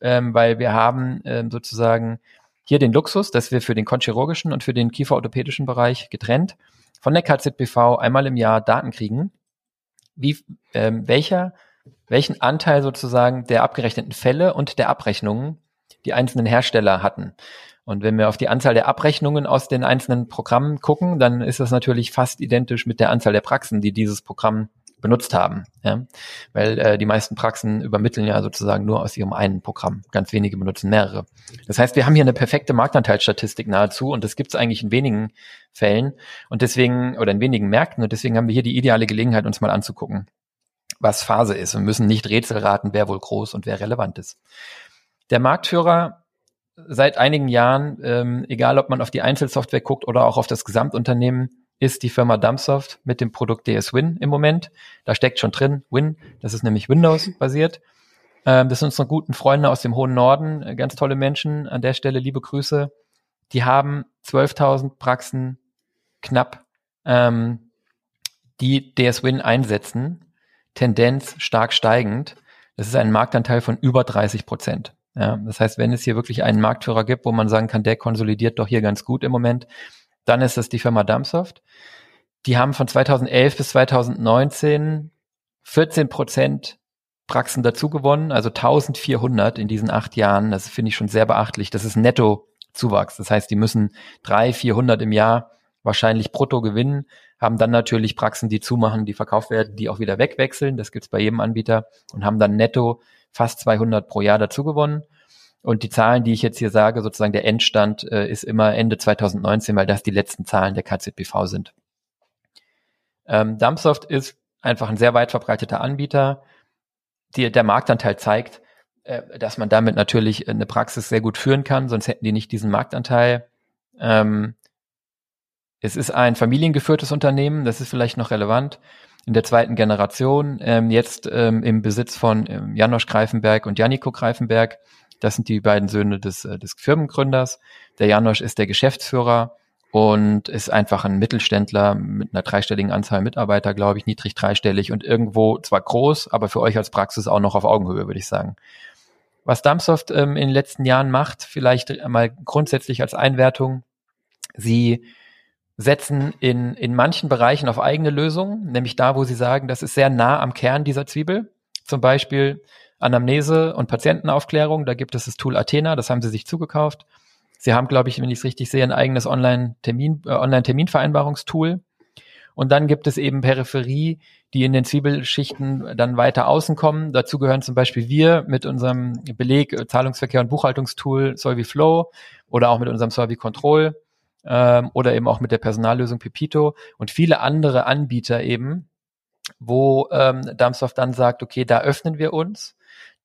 ähm, weil wir haben ähm, sozusagen hier den Luxus, dass wir für den konchirurgischen und für den kieferorthopädischen Bereich getrennt von der KZBV einmal im Jahr Daten kriegen, wie ähm, welcher welchen Anteil sozusagen der abgerechneten Fälle und der Abrechnungen die einzelnen Hersteller hatten. Und wenn wir auf die Anzahl der Abrechnungen aus den einzelnen Programmen gucken, dann ist das natürlich fast identisch mit der Anzahl der Praxen, die dieses Programm benutzt haben. Ja? Weil äh, die meisten Praxen übermitteln ja sozusagen nur aus ihrem einen Programm. Ganz wenige benutzen mehrere. Das heißt, wir haben hier eine perfekte Marktanteilsstatistik nahezu und das gibt es eigentlich in wenigen Fällen und deswegen, oder in wenigen Märkten und deswegen haben wir hier die ideale Gelegenheit, uns mal anzugucken, was Phase ist und müssen nicht Rätsel raten, wer wohl groß und wer relevant ist. Der Marktführer seit einigen Jahren, ähm, egal ob man auf die Einzelsoftware guckt oder auch auf das Gesamtunternehmen, ist die Firma Dumpsoft mit dem Produkt DS Win im Moment. Da steckt schon drin Win, das ist nämlich Windows basiert. Ähm, das sind unsere guten Freunde aus dem hohen Norden, äh, ganz tolle Menschen. An der Stelle liebe Grüße. Die haben 12.000 Praxen knapp, ähm, die DS Win einsetzen. Tendenz stark steigend. Das ist ein Marktanteil von über 30 Prozent. Ja, das heißt, wenn es hier wirklich einen Marktführer gibt, wo man sagen kann, der konsolidiert doch hier ganz gut im Moment, dann ist es die Firma Dumpsoft. Die haben von 2011 bis 2019 14 Prozent Praxen dazu gewonnen, also 1400 in diesen acht Jahren. Das finde ich schon sehr beachtlich. Das ist Netto-Zuwachs. Das heißt, die müssen drei, 400 im Jahr wahrscheinlich brutto gewinnen, haben dann natürlich Praxen, die zumachen, die verkauft werden, die auch wieder wegwechseln. Das gibt's bei jedem Anbieter und haben dann netto fast 200 pro Jahr dazu gewonnen. Und die Zahlen, die ich jetzt hier sage, sozusagen der Endstand äh, ist immer Ende 2019, weil das die letzten Zahlen der KZBV sind. Ähm, Dumpsoft ist einfach ein sehr weit verbreiteter Anbieter. Die, der Marktanteil zeigt, äh, dass man damit natürlich eine Praxis sehr gut führen kann, sonst hätten die nicht diesen Marktanteil. Ähm, es ist ein familiengeführtes Unternehmen, das ist vielleicht noch relevant, in der zweiten Generation, ähm, jetzt ähm, im Besitz von ähm, Janosch Greifenberg und Janiko Greifenberg. Das sind die beiden Söhne des, äh, des Firmengründers. Der Janosch ist der Geschäftsführer und ist einfach ein Mittelständler mit einer dreistelligen Anzahl Mitarbeiter, glaube ich, niedrig dreistellig und irgendwo zwar groß, aber für euch als Praxis auch noch auf Augenhöhe, würde ich sagen. Was Dumpsoft ähm, in den letzten Jahren macht, vielleicht mal grundsätzlich als Einwertung, sie setzen in, in manchen Bereichen auf eigene Lösungen, nämlich da, wo sie sagen, das ist sehr nah am Kern dieser Zwiebel. Zum Beispiel Anamnese und Patientenaufklärung, da gibt es das Tool Athena, das haben sie sich zugekauft. Sie haben, glaube ich, wenn ich es richtig sehe, ein eigenes Online-Termin, äh, Online-Terminvereinbarungstool. Und dann gibt es eben Peripherie, die in den Zwiebelschichten dann weiter außen kommen. Dazu gehören zum Beispiel wir mit unserem Beleg, äh, Zahlungsverkehr und Buchhaltungstool Solvi Flow oder auch mit unserem Solvi Control ähm, oder eben auch mit der Personallösung Pepito und viele andere Anbieter eben, wo ähm, Darmsoft dann sagt, okay, da öffnen wir uns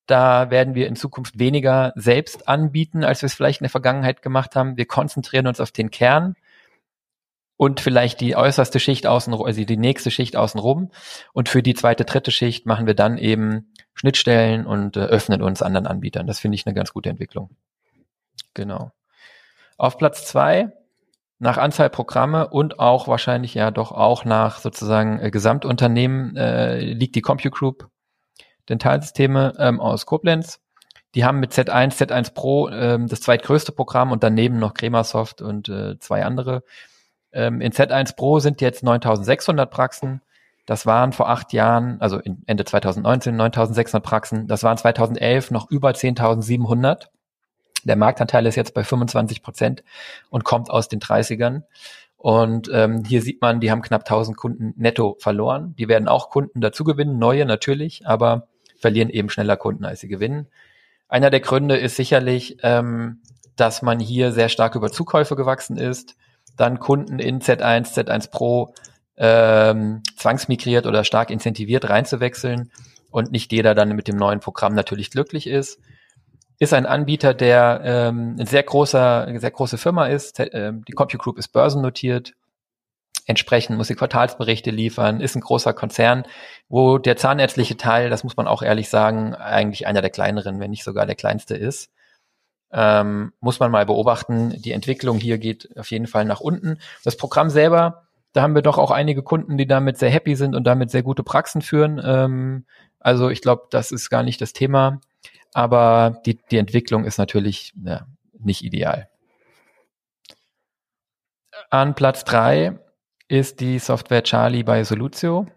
da werden wir in Zukunft weniger selbst anbieten, als wir es vielleicht in der Vergangenheit gemacht haben. Wir konzentrieren uns auf den Kern und vielleicht die äußerste Schicht außen, also die nächste Schicht außenrum. Und für die zweite, dritte Schicht machen wir dann eben Schnittstellen und äh, öffnen uns anderen Anbietern. Das finde ich eine ganz gute Entwicklung. Genau. Auf Platz zwei nach Anzahl Programme und auch wahrscheinlich ja doch auch nach sozusagen äh, Gesamtunternehmen äh, liegt die Compute Group Dentalsysteme ähm, aus Koblenz. Die haben mit Z1, Z1 Pro ähm, das zweitgrößte Programm und daneben noch Cremasoft und äh, zwei andere. Ähm, in Z1 Pro sind jetzt 9600 Praxen. Das waren vor acht Jahren, also Ende 2019 9600 Praxen. Das waren 2011 noch über 10.700. Der Marktanteil ist jetzt bei 25 Prozent und kommt aus den 30ern. Und ähm, hier sieht man, die haben knapp 1000 Kunden netto verloren. Die werden auch Kunden dazu gewinnen, neue natürlich, aber verlieren eben schneller Kunden, als sie gewinnen. Einer der Gründe ist sicherlich, ähm, dass man hier sehr stark über Zukäufe gewachsen ist, dann Kunden in Z1, Z1 Pro ähm, zwangsmigriert oder stark incentiviert reinzuwechseln und nicht jeder dann mit dem neuen Programm natürlich glücklich ist. Ist ein Anbieter, der ähm, ein sehr großer, sehr große Firma ist. Äh, die CompuGroup Group ist börsennotiert, Entsprechend muss sie Quartalsberichte liefern, ist ein großer Konzern, wo der zahnärztliche Teil, das muss man auch ehrlich sagen, eigentlich einer der kleineren, wenn nicht sogar der kleinste ist. Ähm, muss man mal beobachten. Die Entwicklung hier geht auf jeden Fall nach unten. Das Programm selber, da haben wir doch auch einige Kunden, die damit sehr happy sind und damit sehr gute Praxen führen. Ähm, also ich glaube, das ist gar nicht das Thema. Aber die, die Entwicklung ist natürlich ja, nicht ideal. An Platz drei ist die Software Charlie bei Solutio.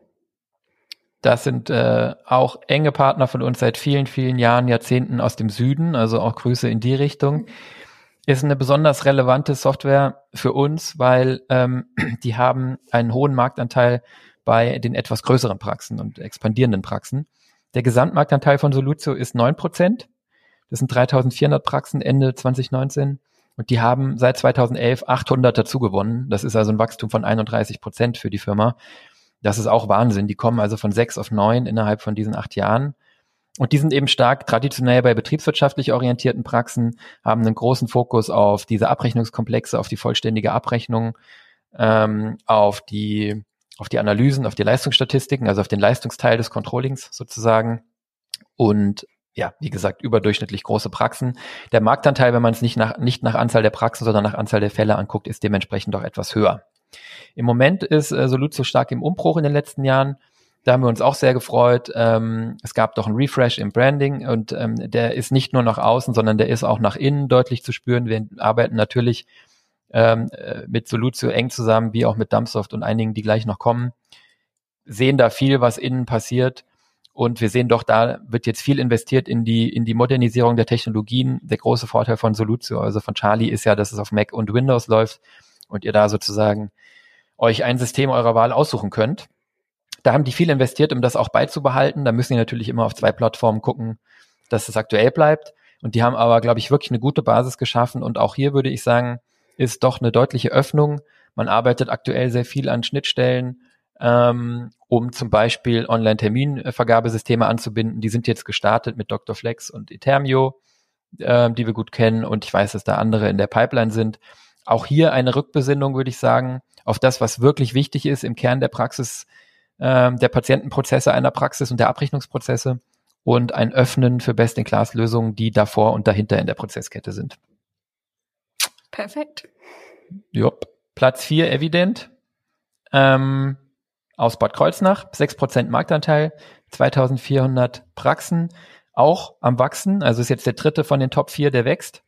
Das sind äh, auch enge Partner von uns seit vielen, vielen Jahren, Jahrzehnten aus dem Süden, also auch Grüße in die Richtung. Ist eine besonders relevante Software für uns, weil ähm, die haben einen hohen Marktanteil bei den etwas größeren Praxen und expandierenden Praxen. Der Gesamtmarktanteil von Solutio ist neun Prozent. Das sind 3400 Praxen Ende 2019. Und die haben seit 2011 800 dazu gewonnen. Das ist also ein Wachstum von 31 Prozent für die Firma. Das ist auch Wahnsinn. Die kommen also von sechs auf neun innerhalb von diesen acht Jahren. Und die sind eben stark traditionell bei betriebswirtschaftlich orientierten Praxen, haben einen großen Fokus auf diese Abrechnungskomplexe, auf die vollständige Abrechnung, ähm, auf die auf die Analysen, auf die Leistungsstatistiken, also auf den Leistungsteil des Controllings sozusagen und ja, wie gesagt, überdurchschnittlich große Praxen. Der Marktanteil, wenn man es nicht nach, nicht nach Anzahl der Praxen, sondern nach Anzahl der Fälle anguckt, ist dementsprechend doch etwas höher. Im Moment ist äh, Soluzio stark im Umbruch in den letzten Jahren. Da haben wir uns auch sehr gefreut. Ähm, es gab doch einen Refresh im Branding und ähm, der ist nicht nur nach außen, sondern der ist auch nach innen deutlich zu spüren. Wir arbeiten natürlich ähm, äh, mit Soluzio eng zusammen, wie auch mit Dumpsoft und einigen, die gleich noch kommen. Sehen da viel, was innen passiert und wir sehen doch, da wird jetzt viel investiert in die, in die Modernisierung der Technologien. Der große Vorteil von Solutio, also von Charlie, ist ja, dass es auf Mac und Windows läuft und ihr da sozusagen euch ein System eurer Wahl aussuchen könnt. Da haben die viel investiert, um das auch beizubehalten. Da müssen die natürlich immer auf zwei Plattformen gucken, dass es aktuell bleibt. Und die haben aber, glaube ich, wirklich eine gute Basis geschaffen. Und auch hier würde ich sagen, ist doch eine deutliche Öffnung. Man arbeitet aktuell sehr viel an Schnittstellen ähm, um zum Beispiel Online-Terminvergabesysteme anzubinden. Die sind jetzt gestartet mit Dr. Flex und Etermio, äh, die wir gut kennen. Und ich weiß, dass da andere in der Pipeline sind. Auch hier eine Rückbesinnung, würde ich sagen, auf das, was wirklich wichtig ist im Kern der Praxis, äh, der Patientenprozesse einer Praxis und der Abrechnungsprozesse und ein Öffnen für Best-in-Class-Lösungen, die davor und dahinter in der Prozesskette sind. Perfekt. Jupp. Platz vier evident. Ähm, aus Bad Kreuznach, 6% Marktanteil, 2400 Praxen, auch am Wachsen, also ist jetzt der dritte von den Top 4, der wächst.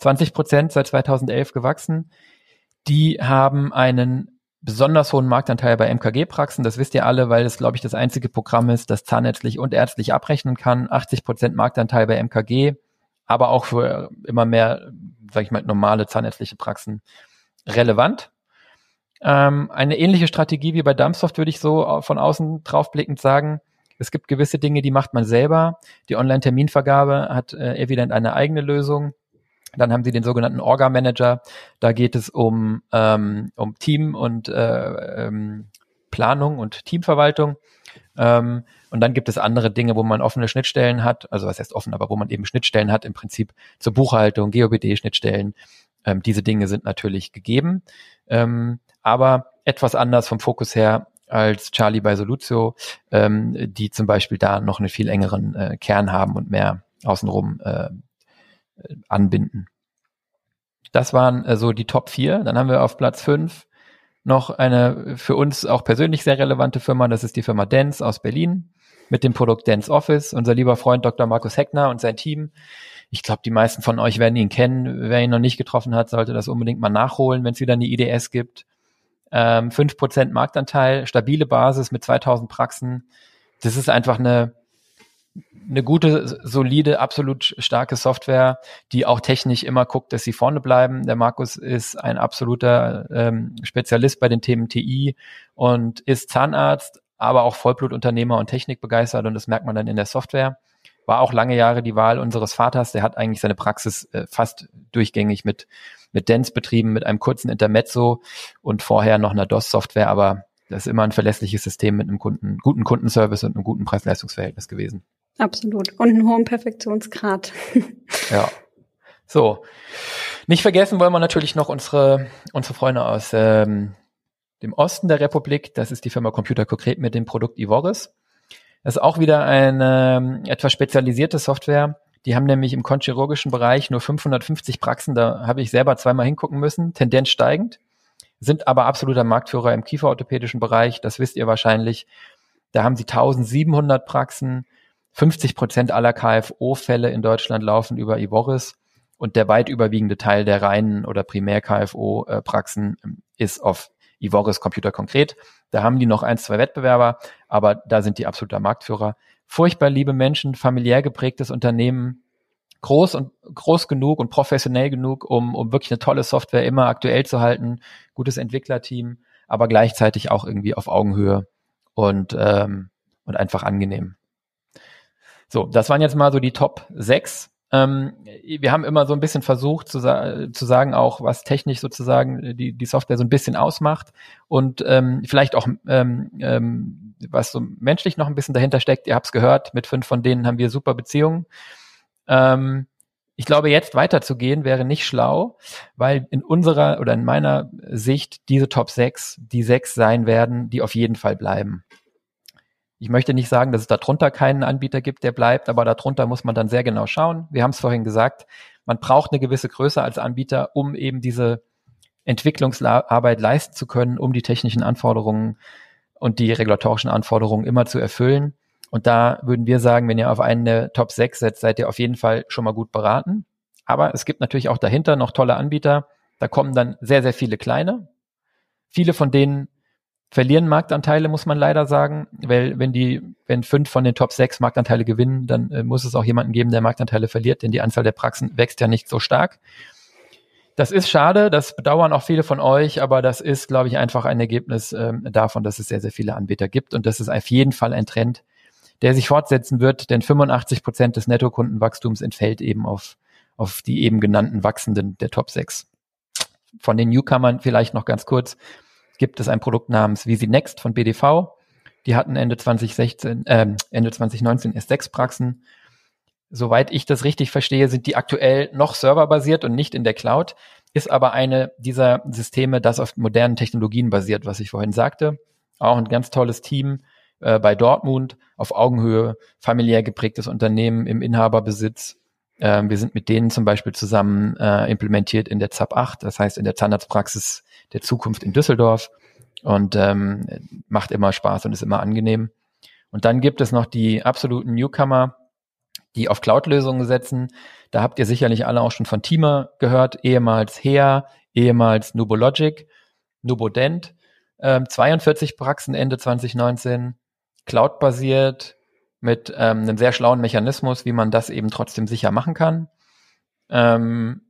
20% seit 2011 gewachsen. Die haben einen besonders hohen Marktanteil bei MKG-Praxen. Das wisst ihr alle, weil es, glaube ich, das einzige Programm ist, das zahnärztlich und ärztlich abrechnen kann. 80% Marktanteil bei MKG, aber auch für immer mehr, sage ich mal, normale zahnärztliche Praxen relevant. Ähm, eine ähnliche Strategie wie bei Dumpsoft würde ich so von außen draufblickend sagen. Es gibt gewisse Dinge, die macht man selber. Die Online-Terminvergabe hat äh, evident eine eigene Lösung. Dann haben sie den sogenannten Orga-Manager. Da geht es um, ähm, um Team und äh, ähm, Planung und Teamverwaltung. Ähm, und dann gibt es andere Dinge, wo man offene Schnittstellen hat, also was heißt offen, aber wo man eben Schnittstellen hat im Prinzip zur Buchhaltung, GOBD-Schnittstellen. Ähm, diese Dinge sind natürlich gegeben. Ähm, aber etwas anders vom Fokus her als Charlie bei Solutio, ähm, die zum Beispiel da noch einen viel engeren äh, Kern haben und mehr außenrum äh, anbinden. Das waren äh, so die Top 4. Dann haben wir auf Platz 5 noch eine für uns auch persönlich sehr relevante Firma. Das ist die Firma Dance aus Berlin mit dem Produkt Dance Office. Unser lieber Freund Dr. Markus Heckner und sein Team. Ich glaube, die meisten von euch werden ihn kennen. Wer ihn noch nicht getroffen hat, sollte das unbedingt mal nachholen, wenn es wieder eine IDS gibt ähm, 5% Marktanteil, stabile Basis mit 2000 Praxen. Das ist einfach eine, eine gute, solide, absolut starke Software, die auch technisch immer guckt, dass sie vorne bleiben. Der Markus ist ein absoluter ähm, Spezialist bei den Themen TI und ist Zahnarzt, aber auch Vollblutunternehmer und Technikbegeistert und das merkt man dann in der Software. War auch lange Jahre die Wahl unseres Vaters, der hat eigentlich seine Praxis äh, fast durchgängig mit mit Dance betrieben, mit einem kurzen Intermezzo und vorher noch einer DOS-Software, aber das ist immer ein verlässliches System mit einem Kunden, guten Kundenservice und einem guten Preis-Leistungs-Verhältnis gewesen. Absolut. Und einen hohen Perfektionsgrad. ja. So. Nicht vergessen wollen wir natürlich noch unsere, unsere Freunde aus ähm, dem Osten der Republik. Das ist die Firma Computer Konkret mit dem Produkt Ivoris. Das ist auch wieder eine ähm, etwas spezialisierte Software, die haben nämlich im konchirurgischen Bereich nur 550 Praxen, da habe ich selber zweimal hingucken müssen, Tendenz steigend, sind aber absoluter Marktführer im kieferorthopädischen Bereich, das wisst ihr wahrscheinlich. Da haben sie 1700 Praxen, 50 Prozent aller KFO-Fälle in Deutschland laufen über Ivoris und der weit überwiegende Teil der reinen oder Primär-KFO-Praxen ähm, ist auf Ivoris Computer konkret. Da haben die noch ein, zwei Wettbewerber, aber da sind die absoluter Marktführer furchtbar liebe Menschen, familiär geprägtes Unternehmen, groß und groß genug und professionell genug, um, um wirklich eine tolle Software immer aktuell zu halten, gutes Entwicklerteam, aber gleichzeitig auch irgendwie auf Augenhöhe und, ähm, und einfach angenehm. So, das waren jetzt mal so die Top 6. Ähm, wir haben immer so ein bisschen versucht zu, sa zu sagen, auch was technisch sozusagen die, die Software so ein bisschen ausmacht und ähm, vielleicht auch ähm, ähm, was so menschlich noch ein bisschen dahinter steckt. Ihr habt es gehört, mit fünf von denen haben wir super Beziehungen. Ähm, ich glaube, jetzt weiterzugehen wäre nicht schlau, weil in unserer oder in meiner Sicht diese Top 6 die sechs sein werden, die auf jeden Fall bleiben. Ich möchte nicht sagen, dass es darunter keinen Anbieter gibt, der bleibt, aber darunter muss man dann sehr genau schauen. Wir haben es vorhin gesagt, man braucht eine gewisse Größe als Anbieter, um eben diese Entwicklungsarbeit leisten zu können, um die technischen Anforderungen und die regulatorischen Anforderungen immer zu erfüllen. Und da würden wir sagen, wenn ihr auf eine Top 6 setzt, seid ihr auf jeden Fall schon mal gut beraten. Aber es gibt natürlich auch dahinter noch tolle Anbieter. Da kommen dann sehr, sehr viele kleine. Viele von denen verlieren Marktanteile, muss man leider sagen, weil wenn die, wenn fünf von den Top sechs Marktanteile gewinnen, dann äh, muss es auch jemanden geben, der Marktanteile verliert, denn die Anzahl der Praxen wächst ja nicht so stark. Das ist schade, das bedauern auch viele von euch, aber das ist, glaube ich, einfach ein Ergebnis ähm, davon, dass es sehr, sehr viele Anbieter gibt und das ist auf jeden Fall ein Trend, der sich fortsetzen wird, denn 85 Prozent des Nettokundenwachstums entfällt eben auf, auf die eben genannten Wachsenden der Top 6. Von den Newcomern vielleicht noch ganz kurz gibt es ein Produkt namens Visi Next von BDV. Die hatten Ende 2016, äh, Ende 2019 erst sechs Praxen. Soweit ich das richtig verstehe, sind die aktuell noch serverbasiert und nicht in der Cloud. ist aber eine dieser Systeme, das auf modernen Technologien basiert, was ich vorhin sagte. Auch ein ganz tolles Team äh, bei Dortmund, auf Augenhöhe, familiär geprägtes Unternehmen im Inhaberbesitz. Ähm, wir sind mit denen zum Beispiel zusammen äh, implementiert in der ZAP 8, das heißt in der Zahnarztpraxis der Zukunft in Düsseldorf und ähm, macht immer Spaß und ist immer angenehm. Und dann gibt es noch die absoluten Newcomer, die auf Cloud-Lösungen setzen. Da habt ihr sicherlich alle auch schon von Teamer gehört, ehemals HEA, ehemals Nubologic, Nubodent, ähm, 42 Praxen Ende 2019, Cloud-basiert, mit ähm, einem sehr schlauen Mechanismus, wie man das eben trotzdem sicher machen kann. Ähm,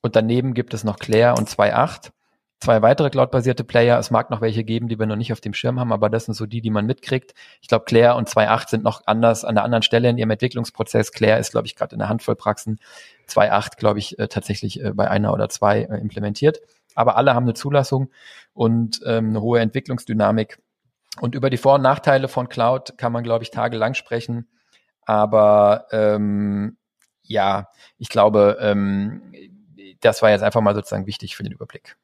und daneben gibt es noch Claire und 2.8 zwei weitere Cloud-basierte Player. Es mag noch welche geben, die wir noch nicht auf dem Schirm haben, aber das sind so die, die man mitkriegt. Ich glaube, Claire und 2.8 sind noch anders an der anderen Stelle in ihrem Entwicklungsprozess. Claire ist, glaube ich, gerade in der Handvoll Praxen. 2.8, glaube ich, äh, tatsächlich äh, bei einer oder zwei äh, implementiert. Aber alle haben eine Zulassung und ähm, eine hohe Entwicklungsdynamik. Und über die Vor- und Nachteile von Cloud kann man, glaube ich, tagelang sprechen. Aber ähm, ja, ich glaube, ähm, das war jetzt einfach mal sozusagen wichtig für den Überblick.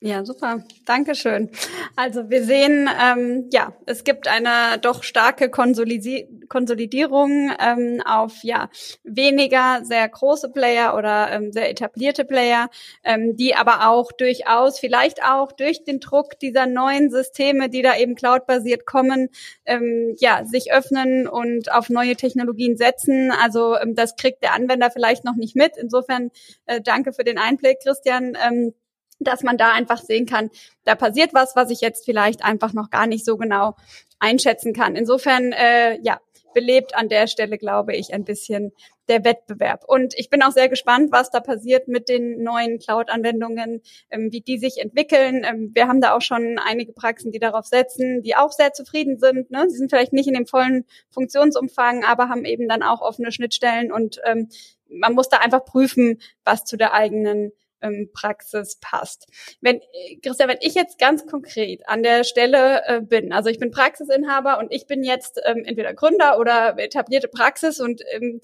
Ja, super. Dankeschön. Also wir sehen, ähm, ja, es gibt eine doch starke Konsolidi Konsolidierung ähm, auf ja weniger sehr große Player oder ähm, sehr etablierte Player, ähm, die aber auch durchaus, vielleicht auch durch den Druck dieser neuen Systeme, die da eben cloudbasiert kommen, ähm, ja, sich öffnen und auf neue Technologien setzen. Also ähm, das kriegt der Anwender vielleicht noch nicht mit. Insofern äh, danke für den Einblick, Christian. Ähm, dass man da einfach sehen kann, da passiert was, was ich jetzt vielleicht einfach noch gar nicht so genau einschätzen kann. Insofern, äh, ja, belebt an der Stelle, glaube ich, ein bisschen der Wettbewerb. Und ich bin auch sehr gespannt, was da passiert mit den neuen Cloud-Anwendungen, ähm, wie die sich entwickeln. Ähm, wir haben da auch schon einige Praxen, die darauf setzen, die auch sehr zufrieden sind. Ne? Sie sind vielleicht nicht in dem vollen Funktionsumfang, aber haben eben dann auch offene Schnittstellen und ähm, man muss da einfach prüfen, was zu der eigenen ähm, Praxis passt. Wenn, Christian, wenn ich jetzt ganz konkret an der Stelle äh, bin, also ich bin Praxisinhaber und ich bin jetzt ähm, entweder Gründer oder etablierte Praxis und ähm,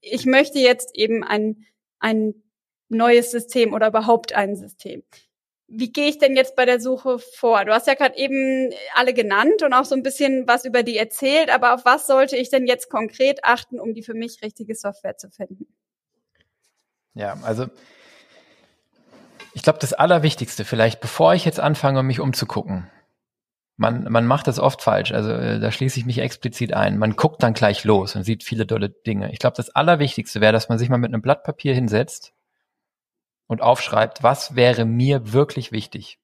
ich möchte jetzt eben ein, ein neues System oder überhaupt ein System. Wie gehe ich denn jetzt bei der Suche vor? Du hast ja gerade eben alle genannt und auch so ein bisschen was über die erzählt, aber auf was sollte ich denn jetzt konkret achten, um die für mich richtige Software zu finden? Ja, also ich glaube, das Allerwichtigste vielleicht, bevor ich jetzt anfange, mich umzugucken, man, man macht das oft falsch, also äh, da schließe ich mich explizit ein. Man guckt dann gleich los und sieht viele tolle Dinge. Ich glaube, das Allerwichtigste wäre, dass man sich mal mit einem Blatt Papier hinsetzt und aufschreibt, was wäre mir wirklich wichtig?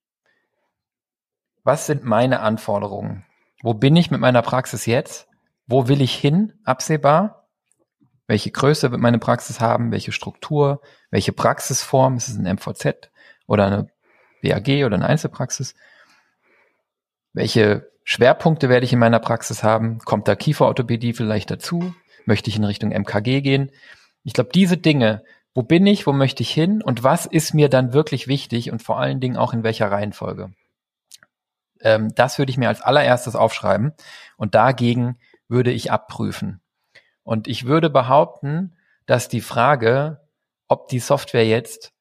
Was sind meine Anforderungen? Wo bin ich mit meiner Praxis jetzt? Wo will ich hin, absehbar? Welche Größe wird meine Praxis haben? Welche Struktur? Welche Praxisform? Ist es ein MVZ? Oder eine BAG oder eine Einzelpraxis? Welche Schwerpunkte werde ich in meiner Praxis haben? Kommt da Kieferorthopädie vielleicht dazu? Möchte ich in Richtung MKG gehen? Ich glaube, diese Dinge, wo bin ich, wo möchte ich hin und was ist mir dann wirklich wichtig und vor allen Dingen auch in welcher Reihenfolge? Ähm, das würde ich mir als allererstes aufschreiben und dagegen würde ich abprüfen. Und ich würde behaupten, dass die Frage, ob die Software jetzt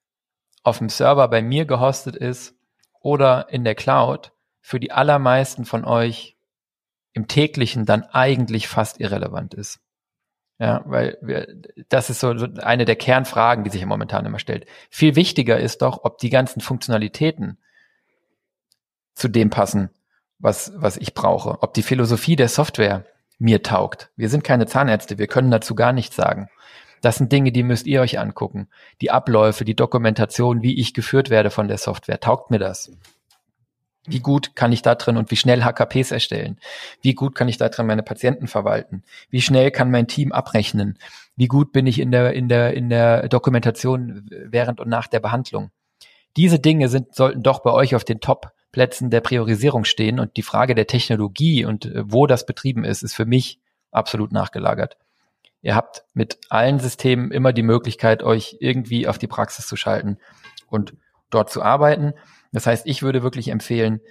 auf dem Server bei mir gehostet ist oder in der Cloud, für die allermeisten von euch im täglichen dann eigentlich fast irrelevant ist. Ja, weil wir, das ist so eine der Kernfragen, die sich momentan immer stellt. Viel wichtiger ist doch, ob die ganzen Funktionalitäten zu dem passen, was, was ich brauche. Ob die Philosophie der Software mir taugt. Wir sind keine Zahnärzte, wir können dazu gar nichts sagen. Das sind Dinge, die müsst ihr euch angucken. Die Abläufe, die Dokumentation, wie ich geführt werde von der Software. Taugt mir das? Wie gut kann ich da drin und wie schnell HKPs erstellen? Wie gut kann ich da drin meine Patienten verwalten? Wie schnell kann mein Team abrechnen? Wie gut bin ich in der, in der, in der Dokumentation während und nach der Behandlung? Diese Dinge sind, sollten doch bei euch auf den Top-Plätzen der Priorisierung stehen und die Frage der Technologie und äh, wo das betrieben ist, ist für mich absolut nachgelagert. Ihr habt mit allen Systemen immer die Möglichkeit, euch irgendwie auf die Praxis zu schalten und dort zu arbeiten. Das heißt, ich würde wirklich empfehlen,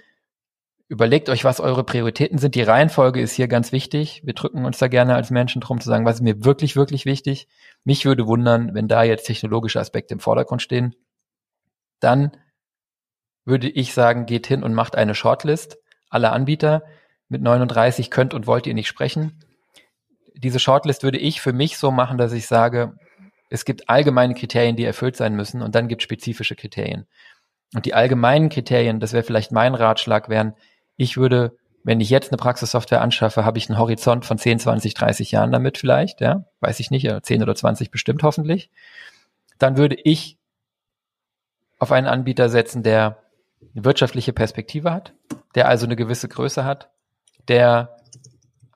überlegt euch, was eure Prioritäten sind. Die Reihenfolge ist hier ganz wichtig. Wir drücken uns da gerne als Menschen drum zu sagen, was ist mir wirklich, wirklich wichtig. Mich würde wundern, wenn da jetzt technologische Aspekte im Vordergrund stehen. dann würde ich sagen, geht hin und macht eine Shortlist aller Anbieter. Mit 39 könnt und wollt ihr nicht sprechen. Diese Shortlist würde ich für mich so machen, dass ich sage, es gibt allgemeine Kriterien, die erfüllt sein müssen und dann gibt es spezifische Kriterien. Und die allgemeinen Kriterien, das wäre vielleicht mein Ratschlag, wären, ich würde, wenn ich jetzt eine Praxissoftware anschaffe, habe ich einen Horizont von 10, 20, 30 Jahren damit vielleicht, ja, weiß ich nicht, 10 oder 20 bestimmt hoffentlich. Dann würde ich auf einen Anbieter setzen, der eine wirtschaftliche Perspektive hat, der also eine gewisse Größe hat, der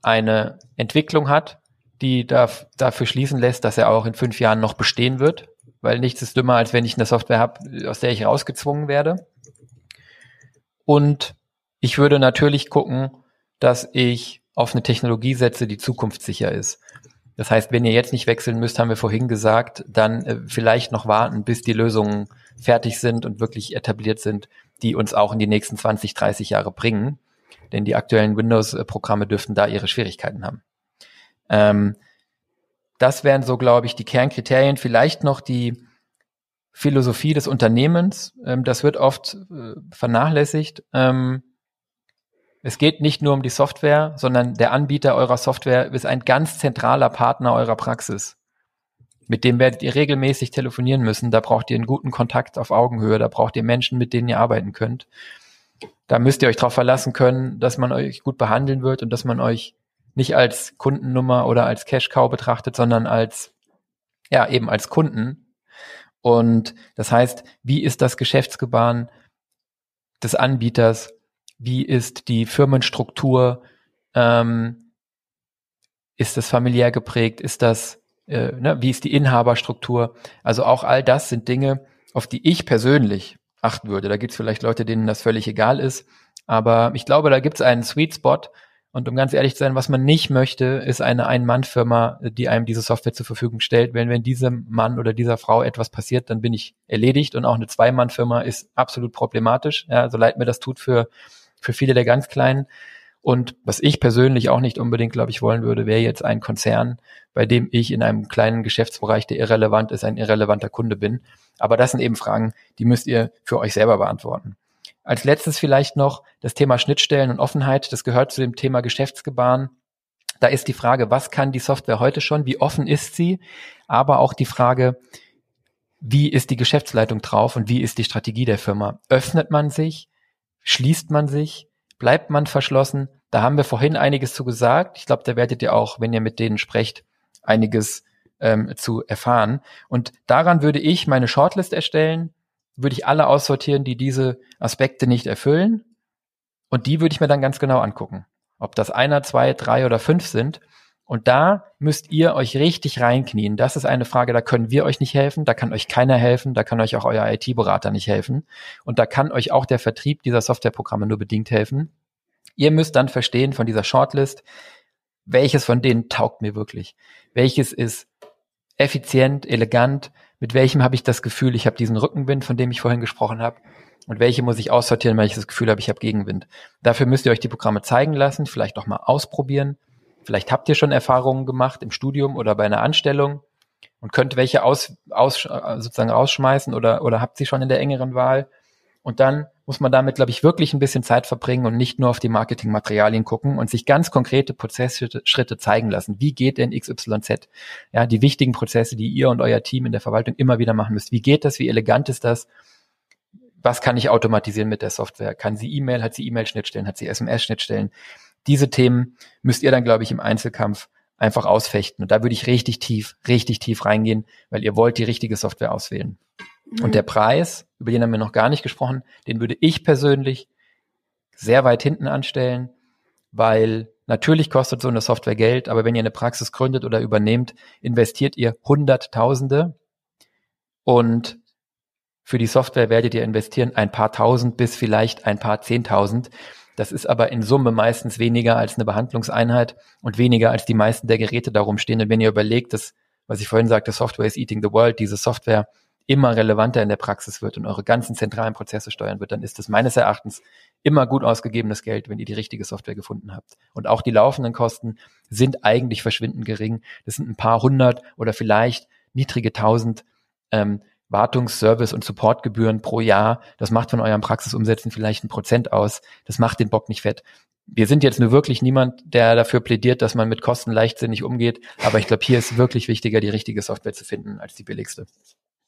eine Entwicklung hat, die darf, dafür schließen lässt, dass er auch in fünf Jahren noch bestehen wird, weil nichts ist dümmer, als wenn ich eine Software habe, aus der ich rausgezwungen werde. Und ich würde natürlich gucken, dass ich auf eine Technologie setze, die zukunftssicher ist. Das heißt, wenn ihr jetzt nicht wechseln müsst, haben wir vorhin gesagt, dann äh, vielleicht noch warten, bis die Lösungen fertig sind und wirklich etabliert sind, die uns auch in die nächsten 20, 30 Jahre bringen. Denn die aktuellen Windows-Programme dürften da ihre Schwierigkeiten haben. Ähm, das wären so, glaube ich, die Kernkriterien. Vielleicht noch die Philosophie des Unternehmens. Ähm, das wird oft äh, vernachlässigt. Ähm, es geht nicht nur um die Software, sondern der Anbieter eurer Software ist ein ganz zentraler Partner eurer Praxis. Mit dem werdet ihr regelmäßig telefonieren müssen. Da braucht ihr einen guten Kontakt auf Augenhöhe. Da braucht ihr Menschen, mit denen ihr arbeiten könnt. Da müsst ihr euch darauf verlassen können, dass man euch gut behandeln wird und dass man euch nicht als Kundennummer oder als Cash Cow betrachtet, sondern als, ja, eben als Kunden. Und das heißt, wie ist das Geschäftsgebaren des Anbieters? Wie ist die Firmenstruktur? Ähm, ist das familiär geprägt? Ist das äh, ne, wie ist die Inhaberstruktur? Also auch all das sind Dinge, auf die ich persönlich achten würde. Da gibt es vielleicht Leute, denen das völlig egal ist. Aber ich glaube, da gibt es einen Sweet Spot. Und um ganz ehrlich zu sein, was man nicht möchte, ist eine Ein-Mann-Firma, die einem diese Software zur Verfügung stellt. Wenn, wenn diesem Mann oder dieser Frau etwas passiert, dann bin ich erledigt. Und auch eine Zwei-Mann-Firma ist absolut problematisch. Ja, so leid mir das tut für, für viele der ganz Kleinen. Und was ich persönlich auch nicht unbedingt, glaube ich, wollen würde, wäre jetzt ein Konzern, bei dem ich in einem kleinen Geschäftsbereich, der irrelevant ist, ein irrelevanter Kunde bin. Aber das sind eben Fragen, die müsst ihr für euch selber beantworten. Als letztes vielleicht noch das Thema Schnittstellen und Offenheit. Das gehört zu dem Thema Geschäftsgebaren. Da ist die Frage, was kann die Software heute schon? Wie offen ist sie? Aber auch die Frage, wie ist die Geschäftsleitung drauf und wie ist die Strategie der Firma? Öffnet man sich? Schließt man sich? Bleibt man verschlossen? Da haben wir vorhin einiges zu gesagt. Ich glaube, da werdet ihr auch, wenn ihr mit denen sprecht, einiges ähm, zu erfahren. Und daran würde ich meine Shortlist erstellen, würde ich alle aussortieren, die diese Aspekte nicht erfüllen. Und die würde ich mir dann ganz genau angucken. Ob das einer, zwei, drei oder fünf sind. Und da müsst ihr euch richtig reinknien. Das ist eine Frage, da können wir euch nicht helfen, da kann euch keiner helfen, da kann euch auch euer IT-Berater nicht helfen. Und da kann euch auch der Vertrieb dieser Softwareprogramme nur bedingt helfen. Ihr müsst dann verstehen von dieser Shortlist, welches von denen taugt mir wirklich? Welches ist effizient, elegant? Mit welchem habe ich das Gefühl, ich habe diesen Rückenwind, von dem ich vorhin gesprochen habe? Und welche muss ich aussortieren, weil ich das Gefühl habe, ich habe Gegenwind? Dafür müsst ihr euch die Programme zeigen lassen, vielleicht auch mal ausprobieren. Vielleicht habt ihr schon Erfahrungen gemacht im Studium oder bei einer Anstellung und könnt welche aus, aus, sozusagen rausschmeißen oder, oder habt sie schon in der engeren Wahl. Und dann muss man damit, glaube ich, wirklich ein bisschen Zeit verbringen und nicht nur auf die Marketingmaterialien gucken und sich ganz konkrete Prozessschritte zeigen lassen. Wie geht denn XYZ? Ja, die wichtigen Prozesse, die ihr und euer Team in der Verwaltung immer wieder machen müsst. Wie geht das? Wie elegant ist das? Was kann ich automatisieren mit der Software? Kann sie E-Mail? Hat sie E-Mail-Schnittstellen? Hat sie SMS-Schnittstellen? Diese Themen müsst ihr dann, glaube ich, im Einzelkampf einfach ausfechten. Und da würde ich richtig tief, richtig tief reingehen, weil ihr wollt die richtige Software auswählen. Mhm. Und der Preis, über den haben wir noch gar nicht gesprochen, den würde ich persönlich sehr weit hinten anstellen, weil natürlich kostet so eine Software Geld, aber wenn ihr eine Praxis gründet oder übernehmt, investiert ihr Hunderttausende und für die Software werdet ihr investieren ein paar Tausend bis vielleicht ein paar Zehntausend. Das ist aber in Summe meistens weniger als eine Behandlungseinheit und weniger als die meisten der Geräte darum stehen. Und wenn ihr überlegt, dass, was ich vorhin sagte, Software is eating the world, diese Software immer relevanter in der Praxis wird und eure ganzen zentralen Prozesse steuern wird, dann ist es meines Erachtens immer gut ausgegebenes Geld, wenn ihr die richtige Software gefunden habt. Und auch die laufenden Kosten sind eigentlich verschwindend gering. Das sind ein paar hundert oder vielleicht niedrige tausend. Ähm, Wartungs-, Service- und Supportgebühren pro Jahr, das macht von eurem Praxisumsätzen vielleicht ein Prozent aus. Das macht den Bock nicht fett. Wir sind jetzt nur wirklich niemand, der dafür plädiert, dass man mit Kosten leichtsinnig umgeht. Aber ich glaube, hier ist wirklich wichtiger, die richtige Software zu finden als die billigste.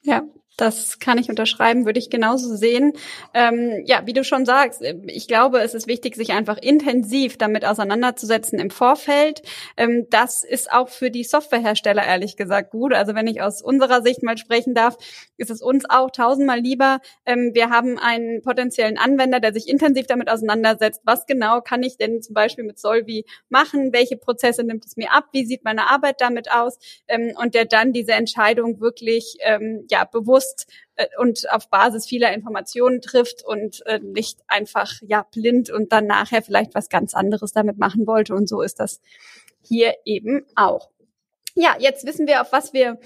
Ja, das kann ich unterschreiben, würde ich genauso sehen. Ähm, ja, wie du schon sagst, ich glaube, es ist wichtig, sich einfach intensiv damit auseinanderzusetzen im Vorfeld. Ähm, das ist auch für die Softwarehersteller ehrlich gesagt gut. Also wenn ich aus unserer Sicht mal sprechen darf, ist es uns auch tausendmal lieber. Ähm, wir haben einen potenziellen Anwender, der sich intensiv damit auseinandersetzt. Was genau kann ich denn zum Beispiel mit Solvi machen? Welche Prozesse nimmt es mir ab? Wie sieht meine Arbeit damit aus? Ähm, und der dann diese Entscheidung wirklich ähm, ja bewusst bewusst äh, und auf Basis vieler Informationen trifft und äh, nicht einfach ja blind und dann nachher vielleicht was ganz anderes damit machen wollte. Und so ist das hier eben auch. Ja, jetzt wissen wir, auf was wir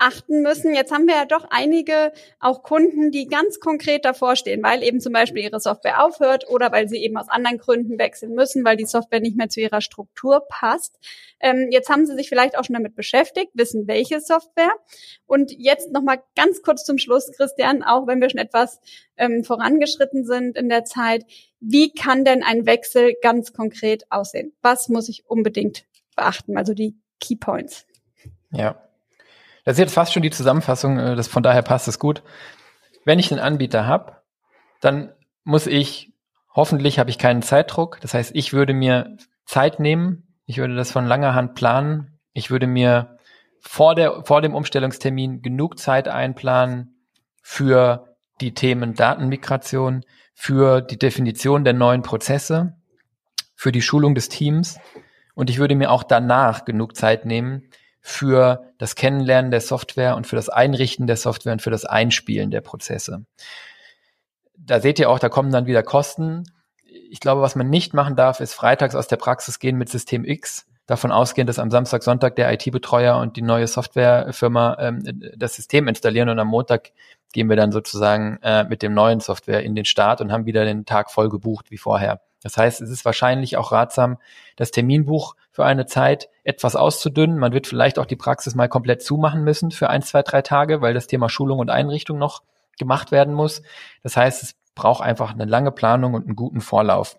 achten müssen. Jetzt haben wir ja doch einige auch Kunden, die ganz konkret davor stehen, weil eben zum Beispiel ihre Software aufhört oder weil sie eben aus anderen Gründen wechseln müssen, weil die Software nicht mehr zu ihrer Struktur passt. Ähm, jetzt haben sie sich vielleicht auch schon damit beschäftigt, wissen welche Software. Und jetzt nochmal ganz kurz zum Schluss, Christian, auch wenn wir schon etwas ähm, vorangeschritten sind in der Zeit, wie kann denn ein Wechsel ganz konkret aussehen? Was muss ich unbedingt beachten? Also die Key Points. Ja, das ist jetzt fast schon die Zusammenfassung, äh, das von daher passt es gut. Wenn ich einen Anbieter habe, dann muss ich, hoffentlich habe ich keinen Zeitdruck. Das heißt, ich würde mir Zeit nehmen, ich würde das von langer Hand planen, ich würde mir vor, der, vor dem Umstellungstermin genug Zeit einplanen für die Themen Datenmigration, für die Definition der neuen Prozesse, für die Schulung des Teams. Und ich würde mir auch danach genug Zeit nehmen, für das Kennenlernen der Software und für das Einrichten der Software und für das Einspielen der Prozesse. Da seht ihr auch, da kommen dann wieder Kosten. Ich glaube, was man nicht machen darf, ist freitags aus der Praxis gehen mit System X, davon ausgehen, dass am Samstag, Sonntag der IT-Betreuer und die neue Softwarefirma ähm, das System installieren und am Montag gehen wir dann sozusagen äh, mit dem neuen Software in den Start und haben wieder den Tag voll gebucht wie vorher. Das heißt, es ist wahrscheinlich auch ratsam, das Terminbuch für eine Zeit etwas auszudünnen. Man wird vielleicht auch die Praxis mal komplett zumachen müssen für ein, zwei, drei Tage, weil das Thema Schulung und Einrichtung noch gemacht werden muss. Das heißt, es braucht einfach eine lange Planung und einen guten Vorlauf.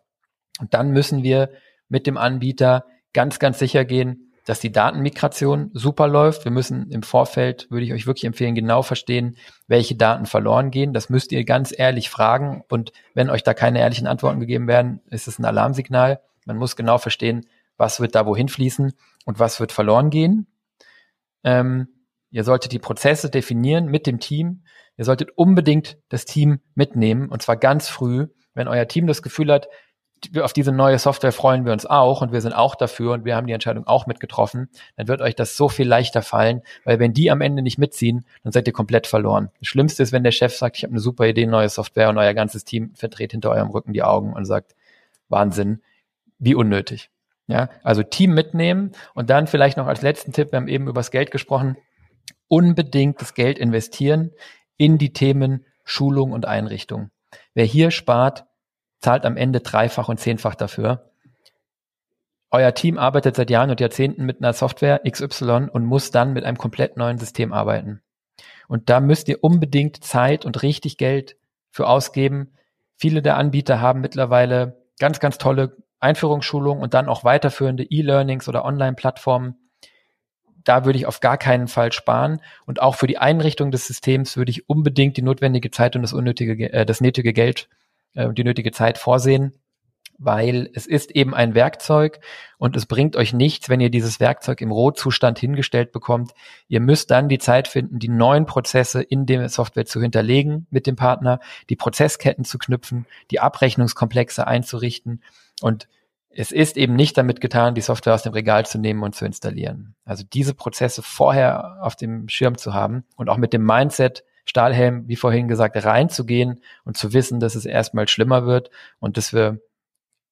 Und dann müssen wir mit dem Anbieter ganz, ganz sicher gehen, dass die Datenmigration super läuft. Wir müssen im Vorfeld, würde ich euch wirklich empfehlen, genau verstehen, welche Daten verloren gehen. Das müsst ihr ganz ehrlich fragen. Und wenn euch da keine ehrlichen Antworten gegeben werden, ist es ein Alarmsignal. Man muss genau verstehen, was wird da wohin fließen und was wird verloren gehen. Ähm, ihr solltet die Prozesse definieren mit dem Team. Ihr solltet unbedingt das Team mitnehmen und zwar ganz früh, wenn euer Team das Gefühl hat, auf diese neue Software freuen wir uns auch und wir sind auch dafür und wir haben die Entscheidung auch mitgetroffen, dann wird euch das so viel leichter fallen, weil wenn die am Ende nicht mitziehen, dann seid ihr komplett verloren. Das Schlimmste ist, wenn der Chef sagt, ich habe eine super Idee, neue Software und euer ganzes Team verdreht hinter eurem Rücken die Augen und sagt, Wahnsinn, wie unnötig. Ja, also Team mitnehmen und dann vielleicht noch als letzten Tipp, wir haben eben über das Geld gesprochen, unbedingt das Geld investieren in die Themen Schulung und Einrichtung. Wer hier spart, zahlt am Ende dreifach und zehnfach dafür. Euer Team arbeitet seit Jahren und Jahrzehnten mit einer Software XY und muss dann mit einem komplett neuen System arbeiten. Und da müsst ihr unbedingt Zeit und richtig Geld für ausgeben. Viele der Anbieter haben mittlerweile ganz, ganz tolle Einführungsschulungen und dann auch weiterführende E-Learnings oder Online-Plattformen. Da würde ich auf gar keinen Fall sparen. Und auch für die Einrichtung des Systems würde ich unbedingt die notwendige Zeit und das unnötige, äh, das nötige Geld äh, die nötige Zeit vorsehen, weil es ist eben ein Werkzeug und es bringt euch nichts, wenn ihr dieses Werkzeug im Rohzustand hingestellt bekommt. Ihr müsst dann die Zeit finden, die neuen Prozesse in der Software zu hinterlegen mit dem Partner, die Prozessketten zu knüpfen, die Abrechnungskomplexe einzurichten und es ist eben nicht damit getan, die Software aus dem Regal zu nehmen und zu installieren. Also diese Prozesse vorher auf dem Schirm zu haben und auch mit dem Mindset, Stahlhelm, wie vorhin gesagt, reinzugehen und zu wissen, dass es erstmal schlimmer wird und dass wir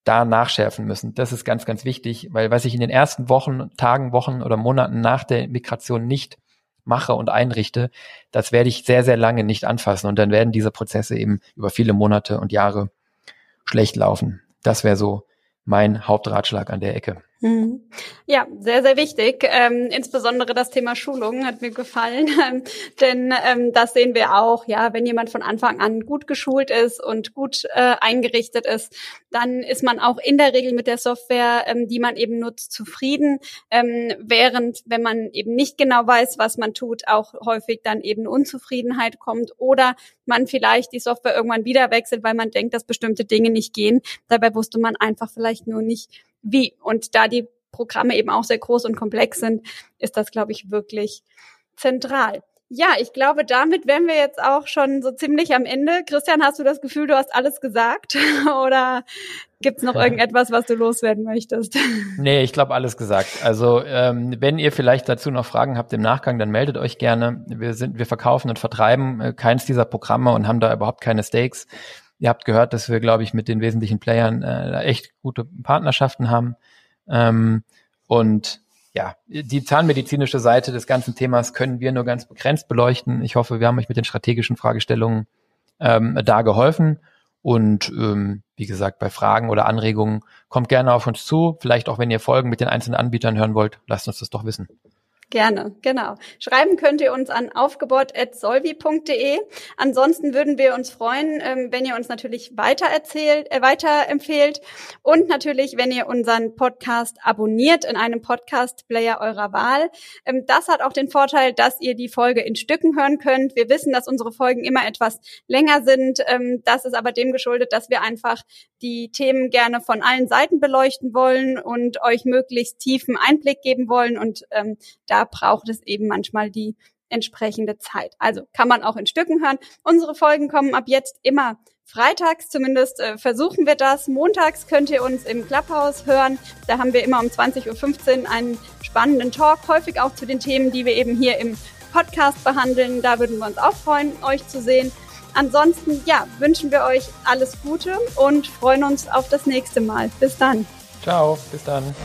da nachschärfen müssen. Das ist ganz, ganz wichtig, weil was ich in den ersten Wochen, Tagen, Wochen oder Monaten nach der Migration nicht mache und einrichte, das werde ich sehr, sehr lange nicht anfassen und dann werden diese Prozesse eben über viele Monate und Jahre schlecht laufen. Das wäre so mein Hauptratschlag an der Ecke. Mhm. Ja, sehr, sehr wichtig. Ähm, insbesondere das Thema Schulung hat mir gefallen, ähm, denn ähm, das sehen wir auch. Ja, wenn jemand von Anfang an gut geschult ist und gut äh, eingerichtet ist, dann ist man auch in der Regel mit der Software, ähm, die man eben nutzt, zufrieden. Ähm, während, wenn man eben nicht genau weiß, was man tut, auch häufig dann eben Unzufriedenheit kommt oder man vielleicht die Software irgendwann wieder wechselt, weil man denkt, dass bestimmte Dinge nicht gehen. Dabei wusste man einfach vielleicht nur nicht, wie. Und da die Programme eben auch sehr groß und komplex sind, ist das, glaube ich, wirklich zentral. Ja, ich glaube, damit wären wir jetzt auch schon so ziemlich am Ende. Christian, hast du das Gefühl, du hast alles gesagt? Oder gibt's noch irgendetwas, was du loswerden möchtest? Nee, ich glaube, alles gesagt. Also ähm, wenn ihr vielleicht dazu noch Fragen habt im Nachgang, dann meldet euch gerne. Wir sind, wir verkaufen und vertreiben äh, keins dieser Programme und haben da überhaupt keine Stakes. Ihr habt gehört, dass wir, glaube ich, mit den wesentlichen Playern äh, echt gute Partnerschaften haben. Ähm, und ja, die zahnmedizinische Seite des ganzen Themas können wir nur ganz begrenzt beleuchten. Ich hoffe, wir haben euch mit den strategischen Fragestellungen ähm, da geholfen. Und ähm, wie gesagt, bei Fragen oder Anregungen kommt gerne auf uns zu. Vielleicht auch, wenn ihr Folgen mit den einzelnen Anbietern hören wollt, lasst uns das doch wissen. Gerne, genau. Schreiben könnt ihr uns an aufgebaut.solvi.de. Ansonsten würden wir uns freuen, ähm, wenn ihr uns natürlich weiter erzählt, äh, weiterempfehlt und natürlich, wenn ihr unseren Podcast abonniert in einem Podcast-Player eurer Wahl. Ähm, das hat auch den Vorteil, dass ihr die Folge in Stücken hören könnt. Wir wissen, dass unsere Folgen immer etwas länger sind. Ähm, das ist aber dem geschuldet, dass wir einfach die Themen gerne von allen Seiten beleuchten wollen und euch möglichst tiefen Einblick geben wollen und da braucht es eben manchmal die entsprechende Zeit. Also kann man auch in Stücken hören. Unsere Folgen kommen ab jetzt immer freitags, zumindest äh, versuchen wir das. Montags könnt ihr uns im Clubhouse hören. Da haben wir immer um 20.15 Uhr einen spannenden Talk, häufig auch zu den Themen, die wir eben hier im Podcast behandeln. Da würden wir uns auch freuen, euch zu sehen. Ansonsten, ja, wünschen wir euch alles Gute und freuen uns auf das nächste Mal. Bis dann. Ciao, bis dann.